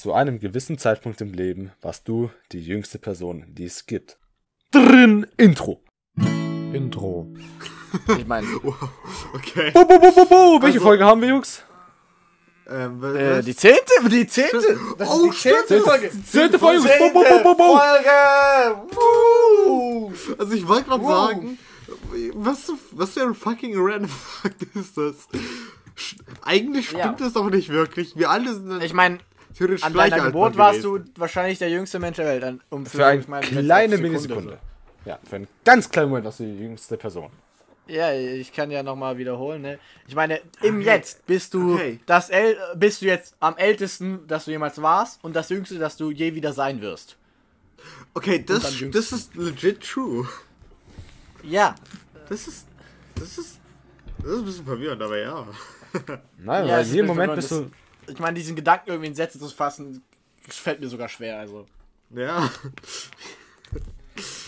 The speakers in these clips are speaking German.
Zu einem gewissen Zeitpunkt im Leben warst du die jüngste Person, die es gibt. Drin Intro. Intro. Ich meine, Okay. Bo, bo, bo, bo, bo. Welche Also- Folge haben wir, Jungs? Ähm, äh, die zehnte? Die zehnte? Das Oh, ist die zehnte stimmt. Folge. Zehnte Folge, Jungs. Bo, bo, bo, bo, bo. Folge! Woo! also ich wollte gerade sagen, was, was für ein fucking random Fakt ist das? Eigentlich Ja. stimmt das doch nicht wirklich. Wir alle sind Ich meine, theoretisch an gleich deiner alt Geburt warst gewesen. du wahrscheinlich der jüngste Mensch der Welt. An- Um Für eine ich meine, kleine Millisekunde. Ja, für einen ganz kleinen Moment warst du die jüngste Person. Ja, ich kann ja nochmal wiederholen, ne? Ich meine, im Jetzt bist du Okay. das El bist du jetzt am ältesten, dass du jemals warst und das jüngste, dass du je wieder sein wirst. Okay, das, das ist legit true. Ja. Das ist. Das ist. Das ist ein bisschen verwirrend, aber ja. Nein, Ja, weil in jedem Moment bist du. Ich meine, diesen Gedanken irgendwie in Sätze zu fassen, fällt mir sogar schwer, also. Ja.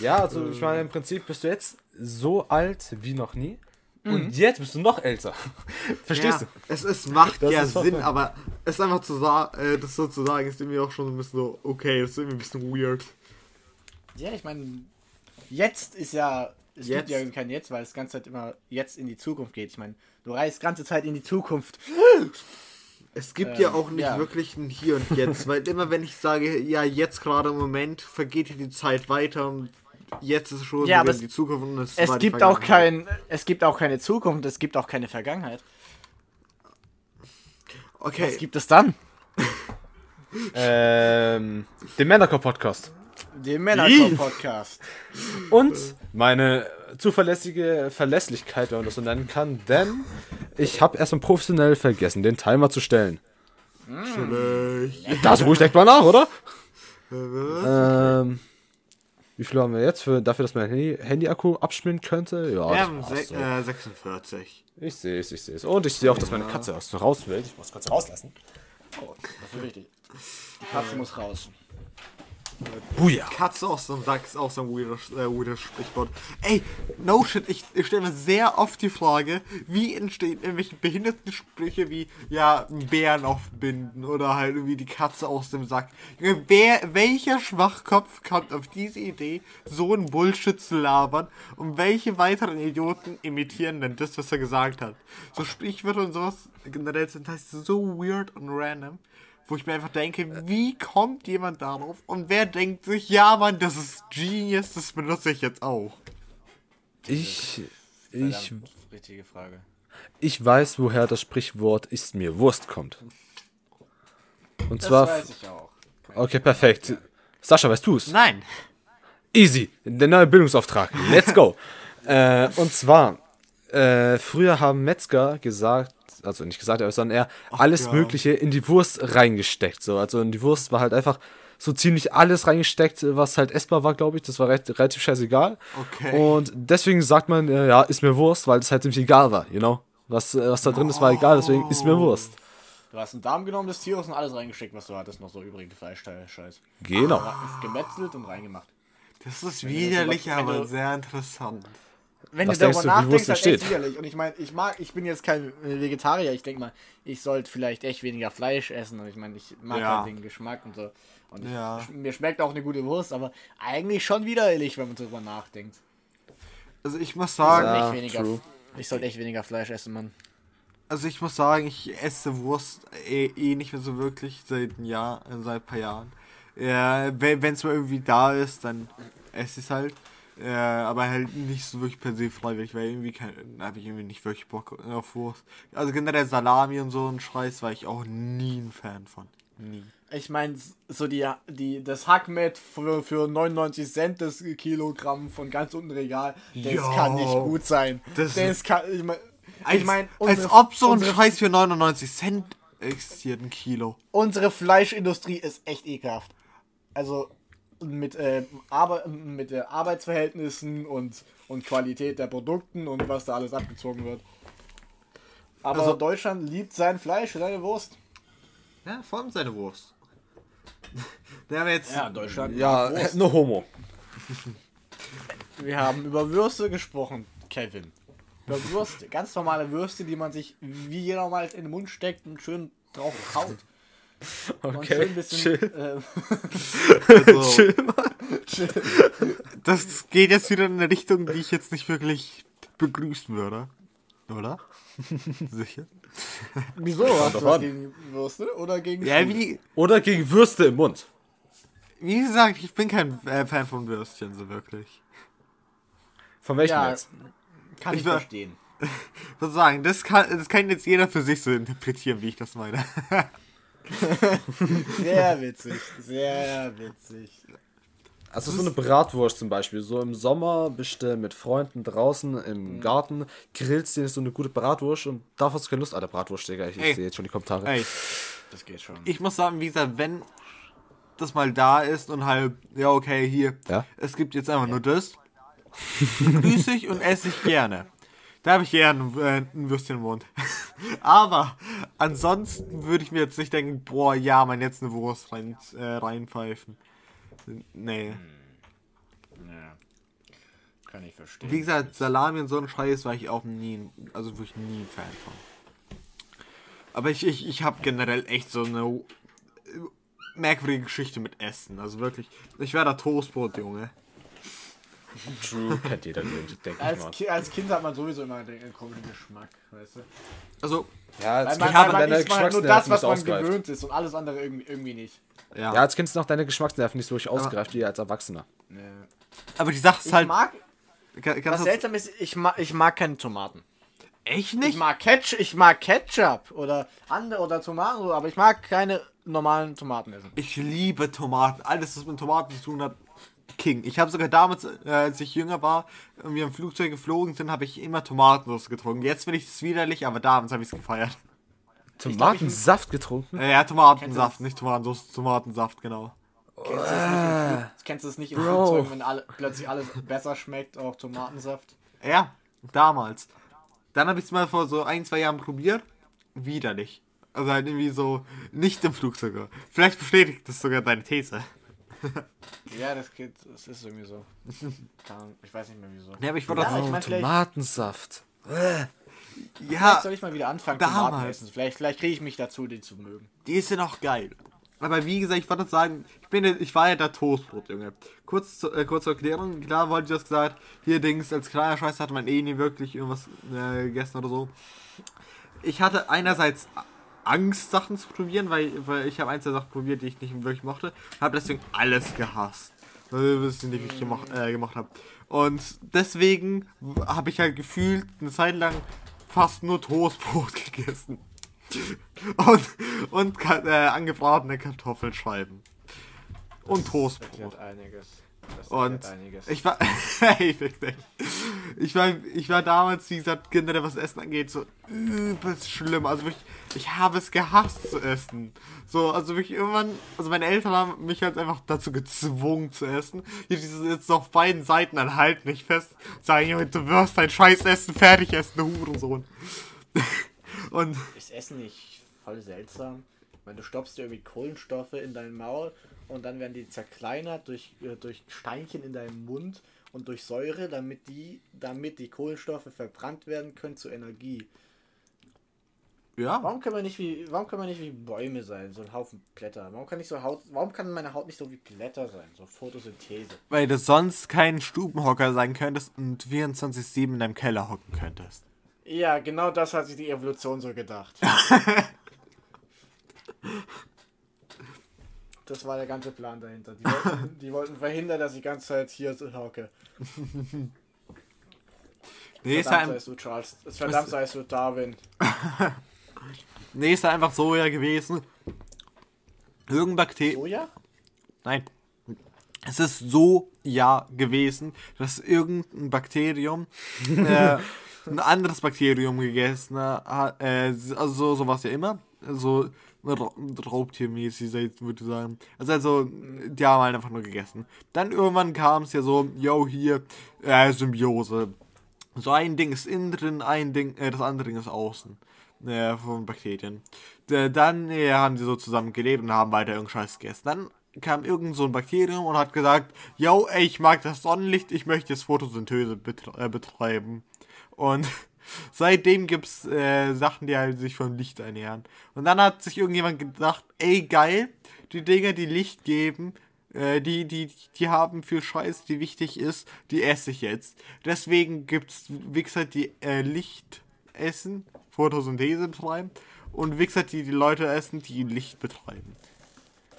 Ja, also ich meine, im Prinzip bist du jetzt so alt wie noch nie. Und jetzt bist du noch älter. Verstehst ja, du? Es, es macht Das ja Sinn, aber es einfach zu sagen, äh, das so zu sagen, ist irgendwie auch schon ein bisschen so, okay, das ist irgendwie ein bisschen weird. Ja, ich meine, jetzt ist ja. Es Jetzt? gibt ja kein Jetzt, weil es die ganze Zeit immer jetzt in die Zukunft geht. Ich meine, du reist die ganze Zeit in die Zukunft. Es gibt Ähm, ja auch nicht ja. wirklich ein Hier und Jetzt, weil immer wenn ich sage, ja, jetzt gerade im Moment vergeht hier die Zeit weiter und jetzt ist schon Ja, wieder aber es- die Zukunft und es, Es gibt auch kein, es gibt auch keine Zukunft, es gibt auch keine Vergangenheit. Okay, Was gibt es dann? Ähm, den Männercore-Podcast. Den Männercore-Podcast. Und meine zuverlässige Verlässlichkeit, wenn man das so nennen kann, denn ich habe erstmal professionell vergessen, den Timer zu stellen. chillig. Das ruhig direkt mal nach, oder? Äh, Ähm, wie viel haben wir jetzt für, dafür, dass mein Handy- Handy-Akku abschmieren könnte? Ja, Wir haben so. äh, 46. Ich sehe es, ich sehe es. Und ich sehe auch, dass meine Katze aus raus will. Ich muss kurz rauslassen. Oh, das ist wichtig. Die Katze muss raus. Buja. Katze aus dem Sack ist auch so ein weirdes, äh, weirdes Sprichwort. Ey, no shit, ich, ich stelle mir sehr oft die Frage, wie entstehen irgendwelche behinderten Sprüche wie, ja, einen Bären aufbinden oder halt irgendwie die Katze aus dem Sack. Wer, welcher Schwachkopf kommt auf diese Idee, so ein Bullshit zu labern und welche weiteren Idioten imitieren denn das, was er gesagt hat? So Sprichwörter und sowas generell sind heißt so weird und random. Wo ich mir einfach denke, wie kommt jemand darauf? Und wer denkt sich, ja Mann, das ist Genius, das benutze ich jetzt auch. Ich, ich, richtige Frage. ich weiß, woher das Sprichwort ist mir Wurst kommt. Und Das zwar. weiß ich auch. Okay, perfekt. Sascha, weißt du es? Nein. Easy. Der neue Bildungsauftrag. Let's go. äh, und zwar, äh, früher haben Metzger gesagt, also nicht gesagt, aber sondern eher alles ja. Mögliche in die Wurst reingesteckt. So, also in die Wurst war halt einfach so ziemlich alles reingesteckt, was halt essbar war, glaube ich. Das war recht, relativ scheißegal. Okay. Und deswegen sagt man, äh, ja, ist mir Wurst, weil das halt ziemlich egal war, you know? Was, äh, was da drin ist, war egal, deswegen ist mir Wurst. Du hast einen Darm genommen des Tieres und alles reingesteckt, was du hattest, noch so übrige Fleischteile, Scheiß. Genau. Ja, Gemetzelt und reingemacht. Das ist widerlich, aber sehr interessant. Wenn Was du denkst darüber du, wie nachdenkst, Wurst dann echt entsteht? widerlich. Und ich meine, ich mag, ich bin jetzt kein Vegetarier. Ich denke mal, ich sollte vielleicht echt weniger Fleisch essen. Und ich meine, ich mag Ja. halt den Geschmack und so. Und Ja. ich, mir schmeckt auch eine gute Wurst, aber eigentlich schon widerlich, wenn man darüber nachdenkt. Also ich muss Ich sagen, sollte Ja, echt weniger, true. ich sollte echt weniger Fleisch essen, Mann. also ich muss sagen, ich esse Wurst eh, eh nicht mehr so wirklich seit ein Jahr, seit ein paar Jahren. Ja, wenn es mal irgendwie da ist, dann esse ich es halt. Ja, aber halt nicht so wirklich per se freiwillig, weil irgendwie kein, habe ich irgendwie nicht wirklich Bock auf Wurst. Also generell Salami und so ein Scheiß war ich auch nie ein Fan von. Nie. Ich meine, so die, die, das Hackmet für, für 99 Cent das Kilogramm von ganz unten Regal, das Ja. kann nicht gut sein. Das- Das, kann, ich meine, Als, ich mein, als ob so ein Scheiß für 99 Cent existiert, ein Kilo. unsere Fleischindustrie ist echt ekelhaft. Also mit, äh, Arbe mit äh, Arbeitsverhältnissen und, und Qualität der Produkten und was da alles abgezogen wird. Aber Also- Deutschland liebt sein Fleisch, seine Wurst. Ja, vor allem seine Wurst. Der haben jetzt. Deutschland. Ja, mag Wurst. no homo. Wir haben über Würste gesprochen, Kevin. Über Würste, ganz normale Würste, die man sich wie jeder mal in den Mund steckt und schön drauf kaut. Okay, bisschen. chill. ähm, Also, Chill mal. das geht jetzt wieder in eine Richtung, die ich jetzt nicht wirklich begrüßen würde. Oder? Sicher? wieso? Hast du was gegen Würste oder gegen Ja, wie, Oder gegen Würste im Mund. wie gesagt, ich bin kein äh, Fan von Würstchen so wirklich. Von welchem Ja, jetzt? kann ich, Ich verstehen. Würde sagen, das kann, das kann jetzt jeder für sich so interpretieren, wie ich das meine. Sehr witzig. Sehr witzig. Also so eine Bratwurst zum Beispiel. So im Sommer bist du mit Freunden draußen Mhm. im Garten, grillst dir so eine gute Bratwurst und darauf hast du keine Lust. Alter, Bratwurst, Digga. Ich, ich sehe jetzt schon die Kommentare. Ey, Das geht schon. ich muss sagen, wie gesagt, wenn das mal da ist und halt, ja, okay, hier, Ja? es gibt jetzt einfach nur das, grüße ich und esse ich gerne. Da habe ich gerne äh, ein Würstchen im Mund. Aber ansonsten würde ich mir jetzt nicht denken, boah, ja, man jetzt eine Wurst rein, äh, reinpfeifen. Nee. Ja. Kann ich verstehen. Wie gesagt, Salami und so ein Scheiß war ich auch nie, ein- also wirklich nie ein Fan von. Aber ich, ich, ich habe generell echt so eine merkwürdige Geschichte mit Essen. Also wirklich, ich wäre der Toastbrot, Junge. True, kennt jeder, denke ich als, mal. Ki als Kind hat man sowieso immer den einen komischen Geschmack, weißt du? Also, Ja, als Kind hat man deine halt nur Geschmacksnerven das, nicht was so man ausgereift. gewöhnt ist und alles andere irgendwie, irgendwie nicht. ja. Ja, als Kind sind auch deine Geschmacksnerven nicht so richtig ausgereift wie als Erwachsener. Nee. Aber die Sache ist Ich halt. mag, kann, was seltsam ist, ich mag, ich mag keine Tomaten. echt Ich nicht? mag, Ketchup, ich mag Ketchup oder andere oder Tomaten, aber ich mag keine normalen Tomaten essen. Ich liebe Tomaten. Alles, was mit Tomaten zu tun hat, King. Ich habe sogar damals, äh, als ich jünger war und wir im Flugzeug geflogen sind, habe ich immer Tomatensoße getrunken. Jetzt finde ich es widerlich, aber damals habe ich es gefeiert. Tomatensaft getrunken? Äh, ja, Tomatensaft, nicht Tomatensoße, Tomatensaft, genau. Kennst du das nicht im, Flug, kennst du das nicht im Bro. Flugzeug, wenn alle, plötzlich alles besser schmeckt, auch Tomatensaft? Ja, damals. Dann habe ich es mal vor so ein, zwei Jahren probiert. Widerlich. Also halt irgendwie so nicht im Flugzeug. Vielleicht bestätigt das sogar deine These. Ja, das geht, das ist irgendwie so. Ich weiß nicht mehr wieso. Ja, aber ich wollte Ja, das ich mein, vielleicht- Tomatensaft. Vielleicht Ja, soll ich mal wieder anfangen, damals. Tomaten essen. Vielleicht, vielleicht kriege ich mich dazu, die zu mögen. die ist ja noch geil. Aber wie gesagt, ich wollte sagen, ich, bin, ich war ja der Toastbrot, Junge. Kurz, zu- äh, kurz zur Erklärung, klar wollte ich das gesagt, hier Dings, als kleiner Scheiß hatte man eh nie wirklich irgendwas äh, gegessen oder so. Ich hatte einerseits Angst, Sachen zu probieren, weil, weil ich habe ein, zwei Sachen probiert, die ich nicht wirklich mochte. Habe deswegen alles gehasst. Weil ich nicht wirklich gemacht, äh, gemacht habe. Und deswegen habe ich halt gefühlt eine Zeit lang fast nur Toastbrot gegessen. Und, und äh, angebratene Kartoffelscheiben. Und Toastbrot. Erklärt einiges. Das Und ich war, hey, fick dich. ich war, ich war damals, wie gesagt, generell was Essen angeht, so übelst schlimm. Also wirklich, ich habe es gehasst zu essen. So, also wirklich irgendwann, also meine Eltern haben mich halt einfach dazu gezwungen zu essen. Hier jetzt auf beiden Seiten dann halt nicht fest. Sagen, Junge, du wirst dein Scheiß essen, fertig essen, du Hurensohn. Und Ist Essen nicht voll seltsam? Weil du stopfst dir irgendwie Kohlenstoffe in dein Maul und dann werden die zerkleinert durch, äh, durch Steinchen in deinem Mund und durch Säure, damit die, damit die Kohlenstoffe verbrannt werden können zu Energie. ja, Warum können wir nicht wie, warum können wir nicht wie Bäume sein, so ein Haufen Blätter? Warum kann ich so Haut, warum kann meine Haut nicht so wie Blätter sein, so Photosynthese? weil du sonst kein Stubenhocker sein könntest und 24-7 in deinem Keller hocken könntest. Ja, genau das hat sich die Evolution so gedacht. Das war der ganze Plan dahinter. Die wollten, die wollten verhindern, dass ich die ganze Zeit hier so hocke. Nee, Verdammt ja, seist du, Charles. Verdammt seist du, Darwin. nee, ist einfach so ja gewesen. Irgendein Bakterium. Soja? Nein. Es ist so ja gewesen, dass irgendein Bakterium äh, ein anderes Bakterium gegessen hat. Äh, also sowas ja immer. So Ra Raubtiermäßig, würde ich sagen. Also, also, die haben halt einfach nur gegessen. Dann irgendwann kam es ja so, yo, hier, äh, Symbiose. So ein Ding ist innen drin, ein Ding, äh, das andere Ding ist außen. Äh, von Bakterien. Äh, dann äh, haben sie so zusammen gelebt und haben weiter irgendeinen Scheiß gegessen. Dann kam irgend so ein Bakterium und hat gesagt, yo, ey, ich mag das Sonnenlicht, ich möchte jetzt Photosynthese betre äh, betreiben. Und Seitdem gibt's äh, Sachen, die halt sich von Licht ernähren. Und dann hat sich irgendjemand gedacht, ey geil, die Dinger, die Licht geben, äh, die, die, die haben viel Scheiß, die wichtig ist, die esse ich jetzt. Deswegen gibt's Wichser, die äh, Licht essen, Photosynthese betreiben, und Wichser, die die Leute essen, die Licht betreiben.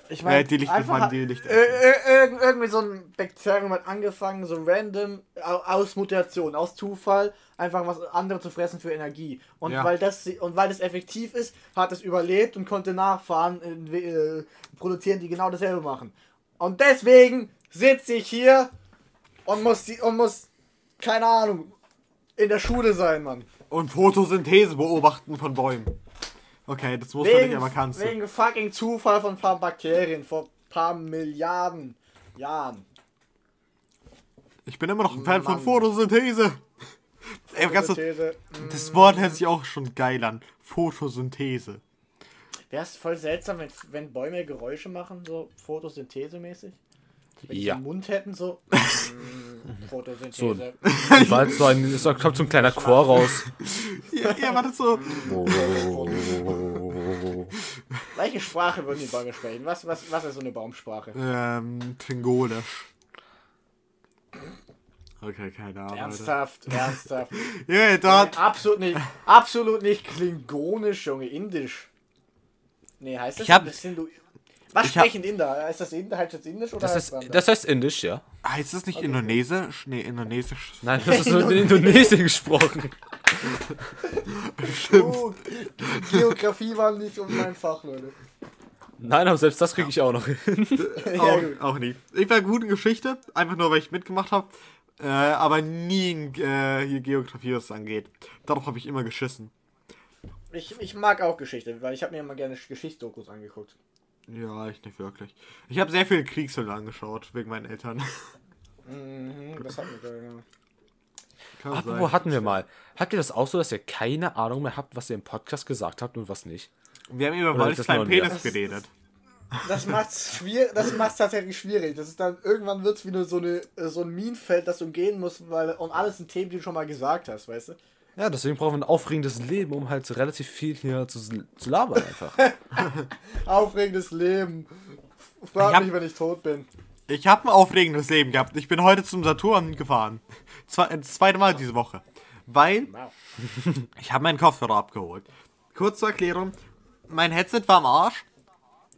Ich Äh, die Licht einfach hat- die Licht äh, äh, irg- irgendwie so ein Bakterium hat angefangen, so random au- aus Mutation, aus Zufall, einfach was anderes zu fressen für Energie. Und Ja. weil das und weil das effektiv ist, hat es überlebt und konnte nachfahren, äh, produzieren, die genau dasselbe machen. Und deswegen sitze ich hier und muss die und muss keine Ahnung in der Schule sein, Mann. Und Photosynthese beobachten von Bäumen. Okay, das muss man nicht, aber kannst du. wegen fucking Zufall von ein paar Bakterien vor ein paar Milliarden Jahren. Ich bin immer noch ein Fan von Mann. Photosynthese. Ey, du, Photosynthese. das Wort hört sich auch schon geil an. Photosynthese. Wäre es voll seltsam, wenn, wenn Bäume Geräusche machen, so Photosynthese-mäßig? Wenn die Ja. einen Mund hätten, so. mm, Photosynthese. War jetzt so ein, so kommt so ein kleiner Chor raus. Ja, ja warte so. Welche Sprache würden die Bäume sprechen? Was, was, was ist so eine Baumsprache? Ähm, Klingonisch. Okay, keine Ahnung. Alter. Ernsthaft, ernsthaft. Ja, da hat. absolut nicht, absolut nicht klingonisch, Junge, indisch. Nee, heißt das? Ich hab- das Hindu was ich hab- sprechen Inder? Ist das Inder, heißt das Indisch oder Das, heißt anders? das heißt Indisch, ja. Heißt es nicht Indonesisch? Nee, Indonesisch. Nein, das ist nur in Indonesien gesprochen. Oh, Geografie war nicht um mein Fach, Leute. Nein, aber selbst das kriege ich auch noch hin. Ja, auch, auch nie. Ich war gut in Geschichte, einfach nur, weil ich mitgemacht habe. Äh, aber nie in äh, hier Geografie, was es angeht. Darauf habe ich immer geschissen. Ich, ich mag auch Geschichte, weil ich habe mir immer gerne Geschichtsdokus angeguckt. Ja, ich nicht wirklich. Ich habe sehr viele Kriegsfilme angeschaut, wegen meinen Eltern. Mhm, das haben wir ja. Kann Apropos hatten wir mal. Habt ihr das auch so, dass ihr keine Ahnung mehr habt, was ihr im Podcast gesagt habt und was nicht? Wir haben über Oder Walds ist das kleinen nur ein Penis geredet. Das macht's schwierig, das macht's tatsächlich schwierig. Das ist dann irgendwann wird's wieder so eine so ein Minenfeld, das du umgehen musst, weil und alles sind Themen, die du schon mal gesagt hast, weißt du? Ja, deswegen brauchen wir ein aufregendes Leben, um halt so relativ viel hier zu, zu labern einfach. Aufregendes Leben. Frag Ich hab- mich, wenn ich tot bin. Ich habe ein aufregendes Leben gehabt. Ich bin heute zum Saturn gefahren. Zwei, das zweite Mal diese Woche. Weil ich habe meinen Kopfhörer abgeholt. Kurz zur Erklärung. Mein Headset war am Arsch.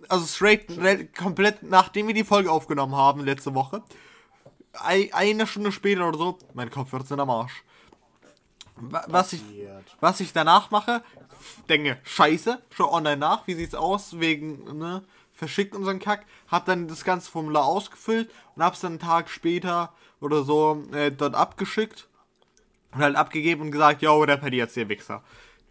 Also straight, komplett, nachdem wir die Folge aufgenommen haben letzte Woche. Ei- Eine Stunde später oder so, mein Kopfhörer sind am Arsch. Wa- Was ich, was ich danach mache, denke, scheiße, schau online nach, wie sieht's aus, wegen, ne, verschickt unseren Kack, hab dann das ganze Formular ausgefüllt und hab's dann einen Tag später oder so äh, dort abgeschickt und halt abgegeben und gesagt, yo, repariert jetzt, ihr Wichser.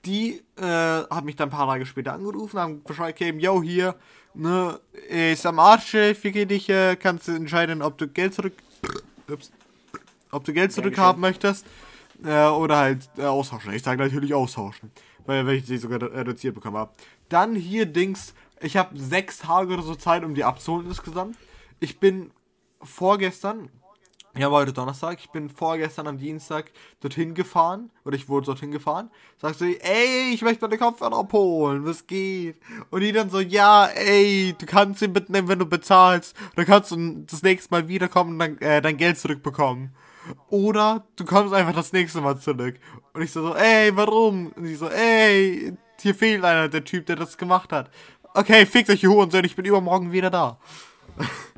Die äh, hat mich dann ein paar Tage später angerufen, haben Bescheid gegeben, yo, hier, ne, ist am Arsch, ficke dich, äh, kannst du entscheiden, ob du Geld zurück, ups, ob du Geld zurückhaben möchtest äh, oder halt äh, austauschen. Ich sage natürlich austauschen, weil, weil ich sie sogar reduziert bekommen habe. Dann hier Dings, ich habe sechs Tage oder so Zeit, um die abzuholen insgesamt. Ich bin vorgestern, ja, war heute Donnerstag, ich bin vorgestern am Dienstag dorthin gefahren, oder ich wurde dorthin gefahren, sagst du, ey, ich möchte meine Kopfhörer abholen, was geht? Und die dann so, ja, ey, du kannst ihn mitnehmen, wenn du bezahlst, dann kannst du das nächste Mal wiederkommen und dann, äh, dein Geld zurückbekommen. Oder du kommst einfach das nächste Mal zurück. Und ich so, ey, warum? Und die so, ey, hier fehlt einer, der Typ, der das gemacht hat. Okay, fickt euch, ihr Hurensohn, ich bin übermorgen wieder da.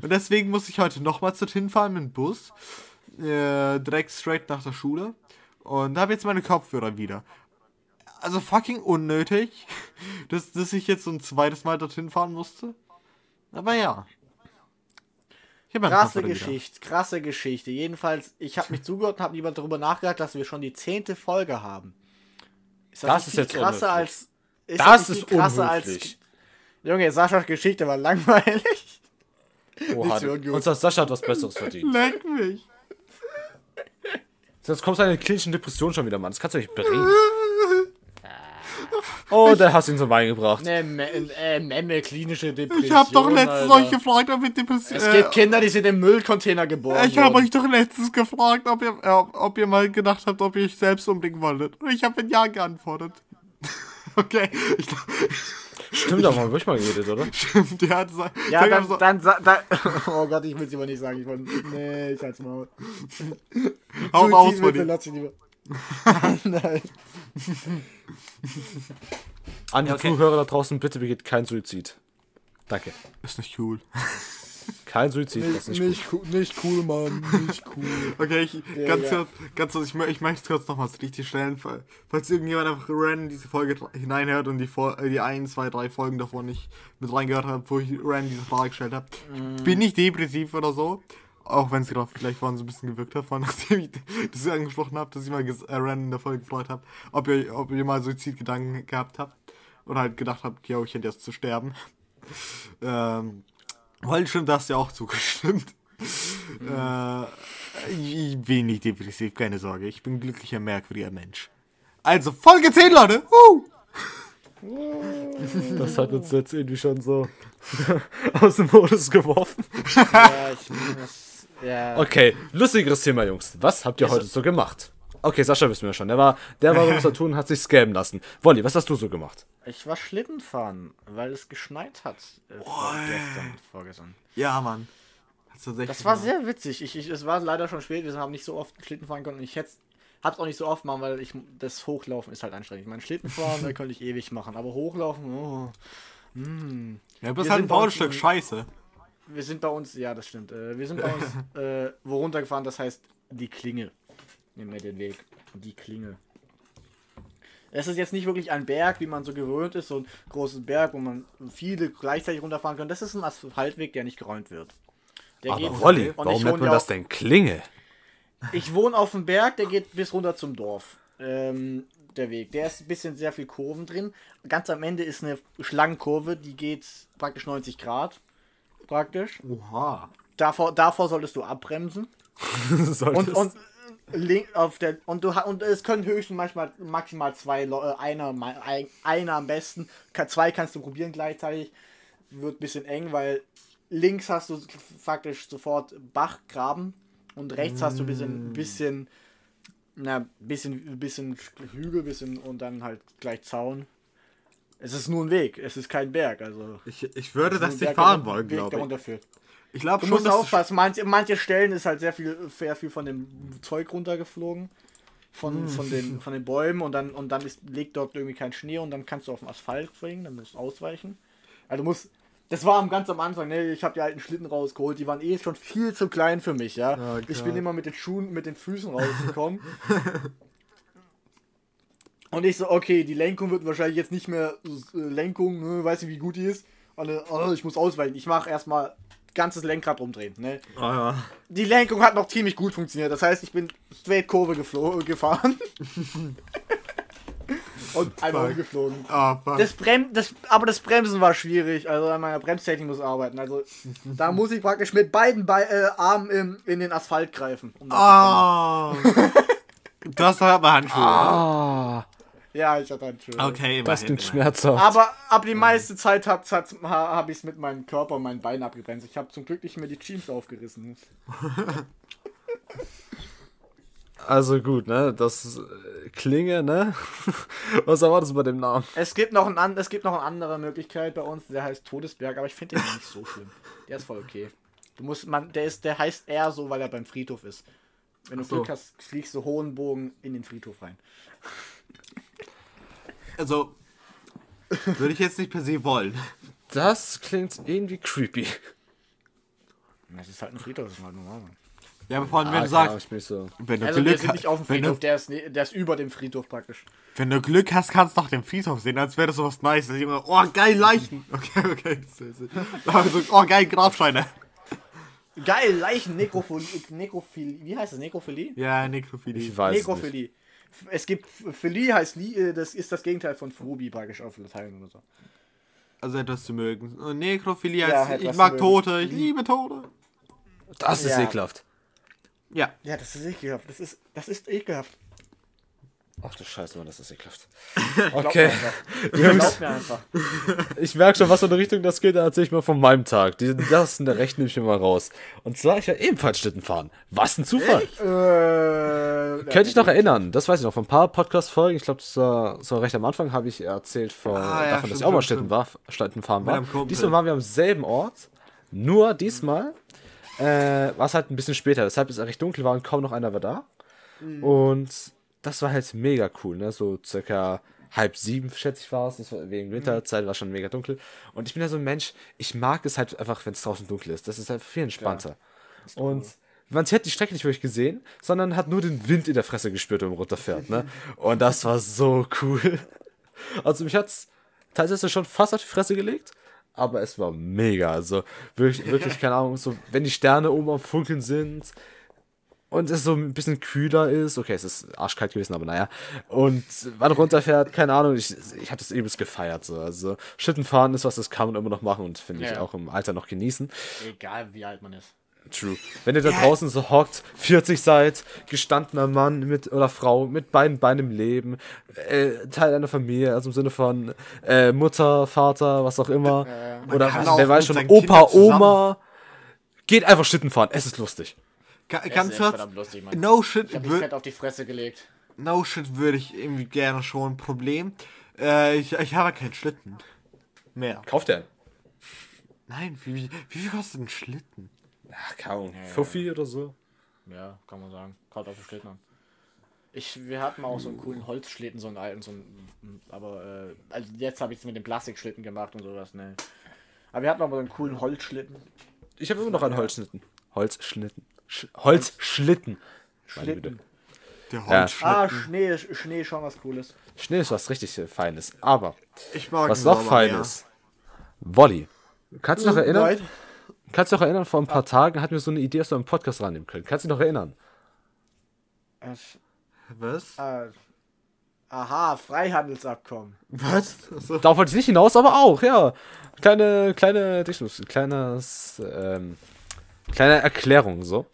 Und deswegen muss ich heute nochmals dorthin fahren mit dem Bus. Äh, direkt straight nach der Schule. Und habe jetzt meine Kopfhörer wieder. Also fucking unnötig, dass, dass ich jetzt so ein zweites Mal dorthin fahren musste. Aber ja. Ich hab meine Krasse Kopfhörer wieder. Geschichte, krasse Geschichte. Jedenfalls, ich habe mich zugehört und habe lieber darüber nachgedacht, dass wir schon die zehnte Folge haben. Ist Das nicht ist jetzt krasser unhöflich. als. Ist Das nicht ist krasser unhöflich. Junge, Saschas Geschichte war langweilig. Oha, unser Sascha hat was Besseres verdient. Leck mich. Sonst kommst du in eine klinischen Depression schon wieder, Mann. Das kannst du nicht bringen. Oh, der hast ihn zum Wein gebracht. Ne, äh, Memme, klinische Depression. Ich habe doch letztens Alter. euch gefragt, ob ihr Depression. Es gibt Kinder, die sind im Müllcontainer geboren. Ich habe euch doch letztens gefragt, ob ihr, äh, ob ihr mal gedacht habt, ob ihr euch selbst umbringen wolltet. Und ich habe mit Ja geantwortet. okay, ich glaub, Stimmt, da haben wir wirklich mal geredet, oder? stimmt, der hat gesagt. Ja, dann, so- dann, sa- dann, Oh Gott, ich will es aber nicht sagen. Ich wollte. Nee, ich halt's mal. Hau raus, Suizid, Buddy. lass ich lieber. Nein. An die Zuhörer da draußen, bitte begeht kein Suizid. Danke. Ist nicht cool. Kein Suizid, das ist nicht, Nicht, cool, nicht cool, Mann. Nicht cool. Okay, ich, Ja, ganz, ja. kurz, ganz kurz, ich, ich möchte kurz noch was richtig stellen, fall- falls irgendjemand einfach random diese Folge hineinhört und die, äh, die ein, zwei, drei Folgen davon nicht mit reingehört hat, wo ich random diese Frage gestellt habe. Mhm. Bin ich depressiv oder so? Auch wenn es gerade vielleicht vorhin so ein bisschen gewirkt hat, von nachdem ich das angesprochen habe, dass ich mal äh, random in der Folge gefreut habe, ob ihr, ob ihr mal Suizidgedanken gehabt habt oder halt gedacht habt, ja, ich hätte jetzt zu sterben. Ähm, weil stimmt, das ja auch zugestimmt. Äh, ich bin nicht depressiv, keine Sorge. Ich bin ein glücklicher, merkwürdiger Mensch. Also, Folge 10, Leute! Uh! Das hat uns jetzt irgendwie schon so aus dem Modus geworfen. Ja, ich muss. Ja. Okay, lustigeres Thema, Jungs. Was habt ihr heute so gemacht? Okay, Sascha wissen wir schon. Der war, der war beim Saturn und hat sich scammen lassen. Wolli, was hast du so gemacht? Ich war Schlitten fahren, weil es geschneit hat. Äh, vorgestern, vorgestern. Ja, Mann. Das war sehr witzig. Ich, ich, es war leider schon spät, wir haben nicht so oft Schlitten fahren können. und Ich hätte hab's auch nicht so oft machen, weil ich das Hochlaufen ist halt anstrengend. Mein Schlitten fahren, da könnte ich ewig machen, aber Hochlaufen, oh. Mm. Ja, du bist Wir halt sind ein bei uns faules Stück in- Scheiße. Wir sind bei uns, ja, das stimmt. Äh, wir sind bei uns äh, wo runtergefahren, das heißt die Klinge. Nehmen wir den Weg. Die Klinge. Es ist jetzt nicht wirklich ein Berg, wie man so gewöhnt ist, so ein großes Berg, wo man viele gleichzeitig runterfahren kann. Das ist ein Asphaltweg, der nicht geräumt wird. Der Aber und warum nennt man das denn Klinge? Ich wohne auf dem Berg, der geht bis runter zum Dorf. Ähm, der Weg. Der ist ein bisschen sehr viel Kurven drin. Ganz am Ende ist eine Schlangenkurve, die geht praktisch 90 Grad. Praktisch. Oha. Davor, davor solltest du abbremsen. Und, und link auf der und du und es können höchstens manchmal maximal zwei Leu- äh, einer ein, einer am besten zwei kannst du probieren gleichzeitig wird ein bisschen eng weil links hast du faktisch sofort Bachgraben und rechts hast du ein bisschen bisschen na bisschen bisschen Hügel bisschen und dann halt gleich Zaun es ist nur ein Weg es ist kein Berg also Ich, ich würde das nicht fahren wollen, glaube der ich. runterführt. Ich glaube Du schon, musst aufpassen, manche, manche Stellen ist halt sehr viel, sehr viel von dem Zeug runtergeflogen. Von, von, den, von den Bäumen und dann, und dann ist, liegt dort irgendwie kein Schnee und dann kannst du auf den Asphalt springen, dann musst du ausweichen. Also du musst. Das war am ganz am Anfang, ne? Ich habe die alten Schlitten rausgeholt, die waren eh schon viel zu klein für mich, ja. Ja, ich bin immer mit den Schuhen, mit den Füßen rausgekommen. und ich so, okay, die Lenkung wird wahrscheinlich jetzt nicht mehr äh, Lenkung, ne? weiß nicht, wie gut die ist. Und oh, ich muss ausweichen. Ich mache erstmal ganzes Lenkrad umdrehen, ne? Oh, ja. Die Lenkung hat noch ziemlich gut funktioniert. Das heißt, ich bin straight Kurve geflo- gefahren. Und einmal Fuck. umgeflogen. Ah, fuck. Das Brem das, aber das Bremsen war schwierig. Also an meiner Bremstechnik muss ich arbeiten. Also da muss ich praktisch mit beiden Be äh, Armen in, in den Asphalt greifen. Um das Ah. du hast doch aber Handschuhe. Ah, können. Ja, ich hatte einen schönen. Okay, das klingt. Aber, schmerzhaft. aber die meiste Zeit habe hab ich es mit meinem Körper und meinen Beinen abgebremst. Ich habe zum Glück nicht mehr die Jeans aufgerissen. Also gut, ne? Das äh, Klinge, ne? Was erwartest du bei dem Namen? Es gibt noch, ein, es gibt noch eine andere Möglichkeit bei uns, der heißt Todesberg, aber ich finde den nicht so schlimm. Der ist voll okay. Du musst, man, der ist, der heißt eher so, weil er beim Friedhof ist. Wenn du so. Glück hast, fliegst du hohen Bogen in den Friedhof rein. Also, würde ich jetzt nicht per se wollen. Das klingt irgendwie creepy. Das ist halt ein Friedhof, das ist halt normal. Ja, aber vor allem, wenn Ah, du sagst, so. wenn du, Also der Glück ist nicht auf dem wenn, Friedhof, du, der ist, ne- der ist über dem Friedhof praktisch. wenn du Glück hast, kannst du nach dem Friedhof sehen, als wäre das sowas Nice. Junge, oh, geil, Leichen. Okay, okay. ist- Oh, geil, Grabsteine. Geil, Leichen, Nekrophilie, Nekrophilie, wie heißt das, Nekrophilie? Ja, Nekrophilie. Ich weiß es nicht. Es gibt, Philie heißt, Li, äh, das ist das Gegenteil von Phobie praktisch auf Latein oder so. Also etwas zu mögen. Und Nekrophilie Ja, heißt, etwas ich mag. Tote, ich liebe Tote. Das ist Ja. ekelhaft. Ja. Ja, das ist ekelhaft. Das ist, das ist ekelhaft. Ach du Scheiße, Mann, das ist ekelhaft. Okay. Glaub mir einfach. Ich merke schon, was für eine Richtung das geht, da erzähle ich mal von meinem Tag. Die, das in der Recht nehme ich mir mal raus. Und zwar, ich ja ebenfalls Schlitten fahren. Was ein Zufall. Äh, Könnte ich noch erinnern, das weiß ich noch, von ein paar Podcast-Folgen, ich glaube, das war so recht am Anfang, habe ich erzählt von, Ah, ja, davon, dass stimmt, ich auch mal Schlitten, war, Schlitten fahren war. Diesmal waren wir am selben Ort, nur diesmal äh, war es halt ein bisschen später, weshalb es recht dunkel war und kaum noch einer war da. Und das war halt mega cool, ne? so circa halb sieben, schätze ich war es, das war wegen Winterzeit, war schon mega dunkel. Und ich bin ja so ein Mensch, ich mag es halt einfach, wenn es draußen dunkel ist, das ist halt viel entspannter. Und man hat die Strecke nicht wirklich gesehen, sondern hat nur den Wind in der Fresse gespürt, wenn man runterfährt. Ne? Und das war so cool. Also mich hat's teilweise schon fast auf die Fresse gelegt, aber es war mega. Also wirklich, wirklich keine Ahnung, so wenn die Sterne oben am Funkeln sind und es so ein bisschen kühler ist, okay, es ist arschkalt gewesen, aber naja. Und wann runterfährt, keine Ahnung, ich, ich habe das übelst gefeiert. So. Also Schlittenfahren ist was, das kann man immer noch machen und finde ich Ja. auch im Alter noch genießen. Egal wie alt man ist. True. Wenn ihr da draußen so hockt, 40 seid, gestandener Mann mit oder Frau mit beiden Beinen im Leben, äh, Teil einer Familie, also im Sinne von äh, Mutter, Vater, was auch immer. oder was, auch wer weiß schon, Opa, Oma. Geht einfach Schlitten fahren, es ist lustig. Ganz kurz, lustig, no shit, Ich hab mich fett auf die Fresse gelegt. no shit würde ich irgendwie gerne schon. Problem, äh, ich, ich habe keinen Schlitten mehr. Kauft einen? Nein, wie, wie, wie viel kostet ein Schlitten? Ach, kaum. Fuffi oder so. Ja, kann man sagen. Kaut auf den Schlitten an. Ich, wir hatten mal auch so einen coolen Holzschlitten, so einen alten, so einen, aber, äh, also jetzt habe ich es mit dem Plastikschlitten gemacht und sowas, ne. Aber wir hatten auch mal so einen coolen Holzschlitten. Ich habe immer noch einen Holzschnitten. Holzschnitten. Sch Holzschlitten. Güte. Schlitten. Der Ja. Holzschlitten. Ah, Schnee, Schnee ist schon was Cooles. Schnee ist was richtig Feines. Aber, Ich mag was noch Sommer fein mehr. ist, Wolli. Kannst du noch erinnern? Right? Kannst du dich noch erinnern, vor ein paar Tagen hatten wir so eine Idee, dass wir einen Podcast rannehmen können. Kannst du dich noch erinnern? Es- Was? äh, aha, Freihandelsabkommen. Was? Also, Darauf wollte ich nicht hinaus, aber auch, ja. Kleine, kleine, kleines, ähm, kleine Erklärung, so.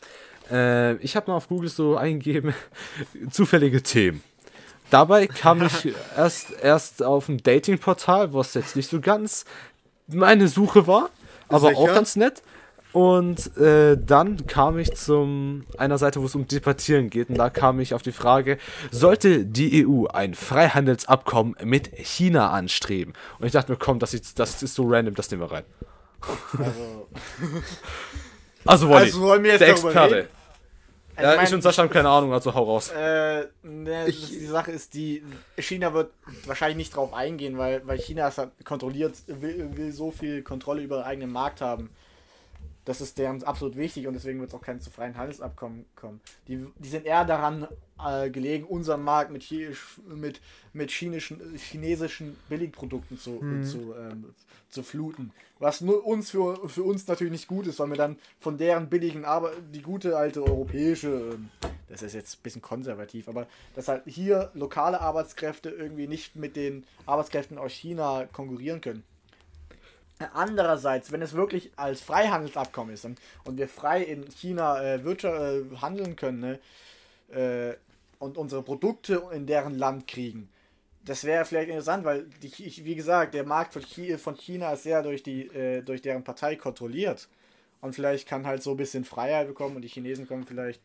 Äh, ich habe mal auf Google so eingegeben, zufällige Themen. Dabei kam ich erst, erst auf ein Datingportal, was jetzt nicht so ganz meine Suche war, aber Sicher? auch ganz nett. Und äh, dann kam ich zum einer Seite, wo es um Debattieren geht, und da kam ich auf die Frage: Sollte die EU ein Freihandelsabkommen mit China anstreben? Und ich dachte mir, komm, das ist, das ist so random, das nehmen wir rein. Also, Also, Wolli, Also wollen wir jetzt der Experte. reden? Ja, mein, ich und Sascha haben keine Ahnung, also hau raus. Äh, ne, das, die Sache ist, die China wird wahrscheinlich nicht drauf eingehen, weil, weil China es halt kontrolliert, will, will so viel Kontrolle über ihren eigenen Markt haben. Das ist deren absolut wichtig und deswegen wird es auch kein zu freien Handelsabkommen kommen. Die, die sind eher daran äh, gelegen, unseren Markt mit, mit, mit chinischen, chinesischen Billigprodukten zu, zu, ähm, zu fluten. Was nur uns für, für uns natürlich nicht gut ist, weil wir dann von deren billigen, aber die gute alte europäische, ähm, das ist jetzt ein bisschen konservativ, aber dass halt hier lokale Arbeitskräfte irgendwie nicht mit den Arbeitskräften aus China konkurrieren können. Andererseits, wenn es wirklich als Freihandelsabkommen ist und, und wir frei in China äh, Wirtschaft, äh, handeln können ne, äh, und unsere Produkte in deren Land kriegen, das wäre vielleicht interessant, weil, die, wie gesagt, der Markt von, Chi, von China ist sehr durch, die, äh, durch deren Partei kontrolliert. Und vielleicht kann halt so ein bisschen Freiheit bekommen und die Chinesen kommen vielleicht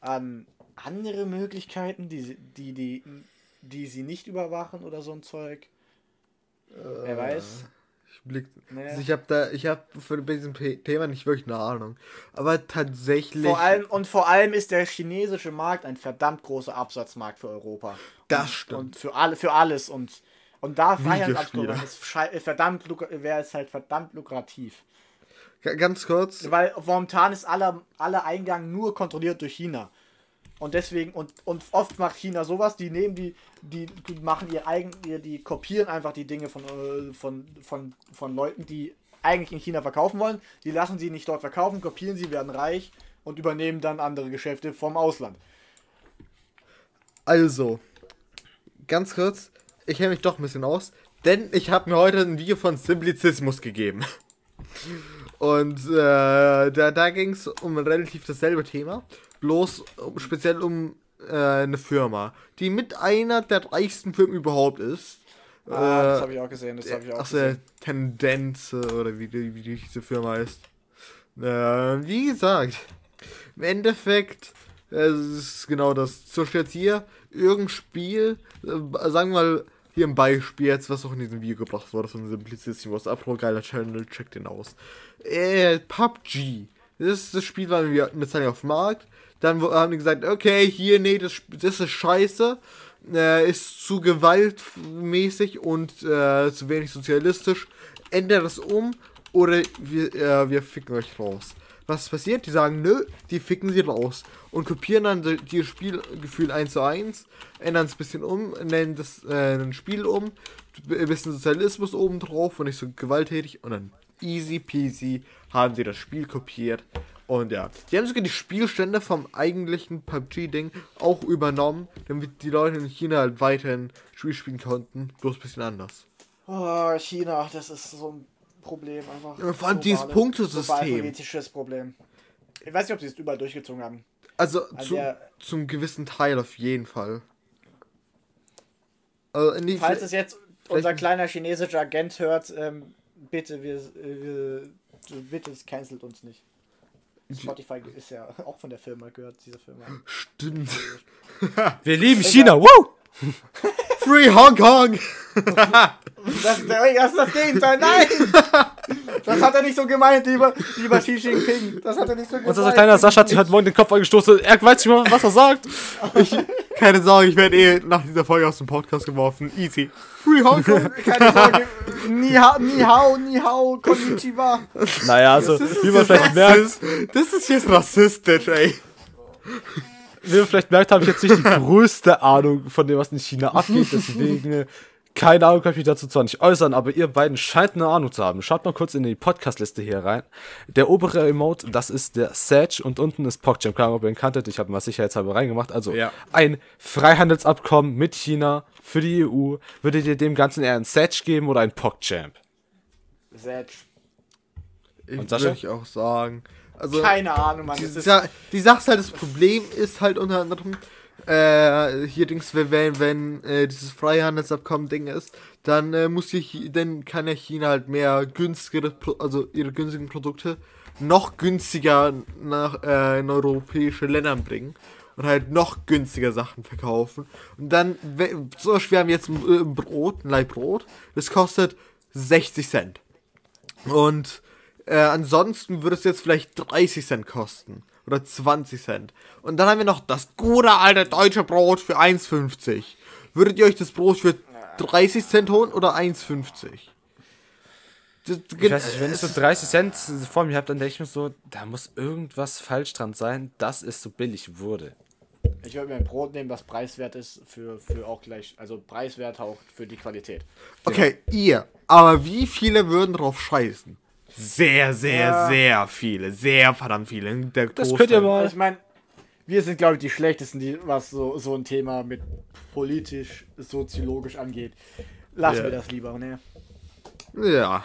an andere Möglichkeiten, die, sie- die, die, die sie nicht überwachen oder so ein Zeug. Wer weiß. ich blick, Nee. also ich habe da, ich habe für bei diesem Thema nicht wirklich eine Ahnung. Aber tatsächlich. Vor allem, und vor allem ist der chinesische Markt ein verdammt großer Absatzmarkt für Europa. Das stimmt. Und für, alle, für alles. Und, und da Freihandelsabkommen Videospiele. ist verdammt wäre es halt verdammt lukrativ. Ga- Ganz kurz. Weil momentan ist aller, aller Eingang nur kontrolliert durch China. Und deswegen, und, und oft macht China sowas, die nehmen die, die machen ihr eigen, die kopieren einfach die Dinge von, äh, von, von, von Leuten, die eigentlich in China verkaufen wollen. Die lassen sie nicht dort verkaufen, kopieren sie, werden reich und übernehmen dann andere Geschäfte vom Ausland. Also, ganz kurz, ich kenne mich doch ein bisschen aus, denn ich habe mir heute ein Video von Simplizismus gegeben. Und äh, da, da ging es um relativ dasselbe Thema, bloß um, speziell um äh, eine Firma, die mit einer der reichsten Firmen überhaupt ist. Ah, das Äh, habe ich auch gesehen. Das habe ich auch Ach, gesehen. Tendenz äh, oder wie, wie diese Firma heißt. Äh, wie gesagt, im Endeffekt äh, es ist genau das. So steht jetzt hier irgendein Spiel, äh, sagen wir mal hier ein Beispiel jetzt, was auch in diesem Video gebracht wurde von Simplicissimus. Apro, geiler Channel, checkt den aus. Äh, PUBG. Das ist das Spiel, war mit Zeit auf dem Markt. Dann haben die gesagt, okay, hier, nee, das, das ist scheiße. Äh, ist zu gewaltmäßig und äh, zu wenig sozialistisch. Ändert das um oder wir, äh, wir ficken euch raus. Was passiert? Die sagen, nö, die ficken sie raus. Und kopieren dann die Spielgefühl 1 zu 1, ändern es ein bisschen um, nennen das äh, ein Spiel um, ein bisschen Sozialismus oben drauf und nicht so gewalttätig und dann easy peasy haben sie das Spiel kopiert. Und ja, die haben sogar die Spielstände vom eigentlichen PUBG-Ding auch übernommen, damit die Leute in China halt weiterhin Spiel spielen konnten, bloß ein bisschen anders. Oh, China, das ist so ein Problem einfach. Ja, vor allem dieses Punktesystem. politisches Problem. Ich weiß nicht, ob sie es überall durchgezogen haben. Also Also zu, der- zum gewissen Teil auf jeden Fall. Also in die, Falls es jetzt unser kleiner chinesischer Agent hört, ähm, bitte, wir, wir, bitte, es cancelt uns nicht. Spotify ist ja auch von der Firma gehört, diese Firma. stimmt. Wir lieben China, wow! Free Hong Kong! Das, ist der- das ist das Gegenteil, nein! Das hat er nicht so gemeint, lieber, lieber Xi Jinping. Das hat er nicht so gemeint. Unser kleiner Sascha hat sich heute Morgen den Kopf angestoßen. Er weiß nicht mal, was er sagt. Keine Sorge, ich werde eh nach dieser Folge aus dem Podcast geworfen. Easy. Free Hong Kong! Keine Sorge. Ni hao, ni hao, ni hao, konnichiwa. Naja, also, wie man vielleicht das, merkt, ist, das ist jetzt rassistisch, ey. Wie man vielleicht merkt, habe ich jetzt nicht die größte Ahnung von dem, was in China abgeht. Deswegen, keine Ahnung, kann ich mich dazu zwar nicht äußern, aber ihr beiden scheint eine Ahnung zu haben. Schaut mal kurz in die Podcast-Liste hier rein. Der obere Emote, das ist der Sage und unten ist PogChamp. Keine Ahnung, ob ihr ihn kanntet. Ich habe mal sicherheitshalber reingemacht. Also, Ja. ein Freihandelsabkommen mit China für die EU. Würdet ihr dem Ganzen eher ein Sage geben oder ein PogChamp? Sedge. Ich Und Sascha? würde ich auch sagen. Also, Keine Ahnung, Mann. die, ist, Sa die Sache halt, das Problem ist halt unter anderem, äh, hier Dings, wenn, wenn äh, dieses Freihandelsabkommen-Ding ist, dann äh, muss Chi- dann kann ja China halt mehr günstigere, also ihre günstigen Produkte noch günstiger nach äh, in europäische Ländern bringen und halt noch günstiger Sachen verkaufen. Und dann, we- zum Beispiel, wir haben jetzt ein, äh, Brot, ein Leib Brot, das kostet 60 Cent. Und äh, ansonsten würde es jetzt vielleicht 30 Cent kosten. Oder 20 Cent. Und dann haben wir noch das gute alte deutsche Brot für 1,50. Würdet ihr euch das Brot für 30 Cent holen oder 1,50? Das- Ich weiß nicht, wenn ich so 30 Cent vor mir habe, dann denke ich mir so, da muss irgendwas falsch dran sein, dass es so billig wurde. ich würde mir ein Brot nehmen, was preiswert ist für, für auch gleich, also preiswert auch für die Qualität. Okay, ihr. Aber wie viele würden drauf scheißen? Sehr, sehr, Ja. sehr viele. Sehr verdammt viele. Der Das Großteil. könnt ihr mal. Also ich meine, wir sind, glaube ich, die schlechtesten, die, was so, so ein Thema mit politisch, soziologisch angeht. Lassen Ja. wir das lieber, ne? Ja.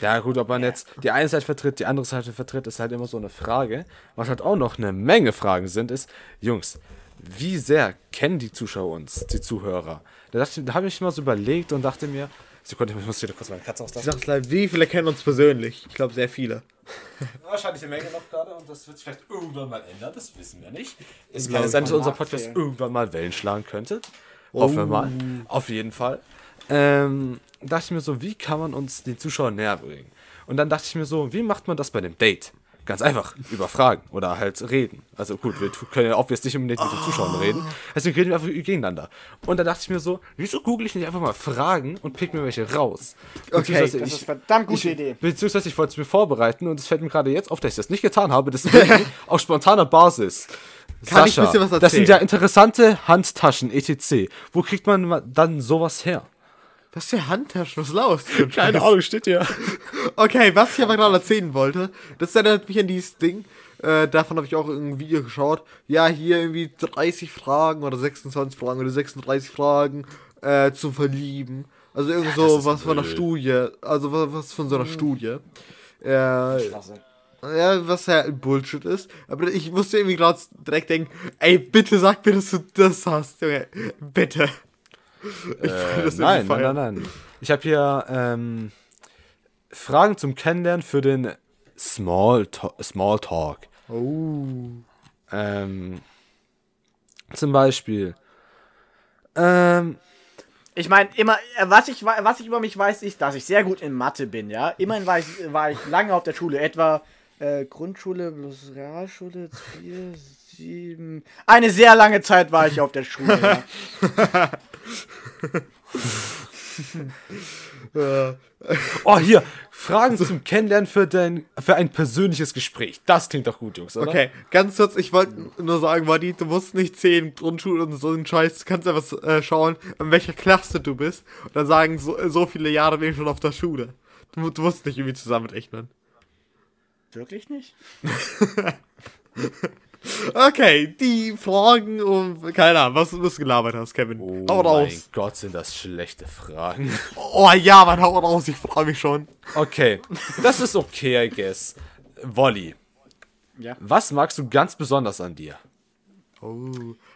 Ja, gut, ob man jetzt die eine Seite vertritt, die andere Seite vertritt, ist halt immer so eine Frage. Was halt auch noch eine Menge Fragen sind, ist, Jungs, wie sehr kennen die Zuschauer uns, die Zuhörer? Da, dachte da habe ich mal so überlegt und dachte mir, Sekunde, ich muss wieder kurz meine Katze Ich auslassen. sag's leider, wie viele kennen uns persönlich? Ich glaube, sehr viele. Wahrscheinlich eine Menge noch gerade und das wird sich vielleicht irgendwann mal ändern, das wissen wir nicht. Es kann ich sein, dass unser Podcast nachzählen. irgendwann mal Wellen schlagen könnte. Hoffen wir mal. Auf jeden Fall. Ähm, dachte ich mir so, wie kann man uns den Zuschauern näher bringen? Und dann dachte ich mir so, wie macht man das bei einem Date? Ganz einfach, über Fragen oder halt reden. Also gut, wir können ja obviously nicht unbedingt mit den Zuschauern reden. Deswegen reden wir einfach gegeneinander. Und dann dachte ich mir so, wieso google ich nicht einfach mal Fragen und pick mir welche raus? Beziehungsweise Das ich- ist verdammt gute ich, Idee. Beziehungsweise ich wollte es mir vorbereiten und es fällt mir gerade jetzt auf, dass ich das nicht getan habe. Deswegen auf spontaner Basis. Kann ich ein bisschen was das sind erzählen? ja interessante Handtaschen, etc. Wo kriegt man ma- dann sowas her? Was für Handtaschen? Was ist los? Ahnung, steht hier. Okay, was ich aber gerade erzählen wollte, das erinnert mich an dieses Ding. Äh, davon habe ich auch ein Video geschaut. Ja, hier irgendwie 30 Fragen oder 26 Fragen oder 36 Fragen äh, zu verlieben. Also irgend das so ist was von einer. Studie. Also was, was von so einer Studie. Äh, Klasse. Ja, was ja Bullshit ist. Aber ich musste irgendwie gerade direkt denken, ey, bitte sag mir, dass du das hast, Junge. Bitte. Ich Äh, das nein, nein, nein, nein. Ich habe hier ähm, Fragen zum Kennenlernen für den Small, Small Talk. Oh. Ähm, zum Beispiel. Ähm, Ich meine, immer, äh, was ich, was ich über mich weiß, ist, dass ich sehr gut in Mathe bin, ja. Immerhin war ich, war ich lange auf der Schule, etwa äh, Grundschule plus Realschule, vier, sieben. Eine sehr lange Zeit war ich auf der Schule, ja. oh, hier. Fragen zum Kennenlernen für, dein, für ein persönliches Gespräch. Das klingt doch gut, Jungs, oder? Okay, ganz kurz, ich wollte nur sagen, Wadi, du musst nicht zählen, Grundschule und so einen Scheiß. Du kannst einfach äh, schauen, in welcher Klasse du bist. Und dann sagen, so, so viele Jahre bin ich schon auf der Schule. Du, du musst nicht irgendwie zusammenrechnen. Wirklich nicht? Okay, die Fragen um, keine Ahnung, was du gelabert hast, Kevin. Oh hau mein raus. Gott, sind das schlechte Fragen. Oh ja, Mann, hau raus, ich freue mich schon. Okay, das ist okay, I guess. Wolli, Ja. was magst du ganz besonders an dir? Oh.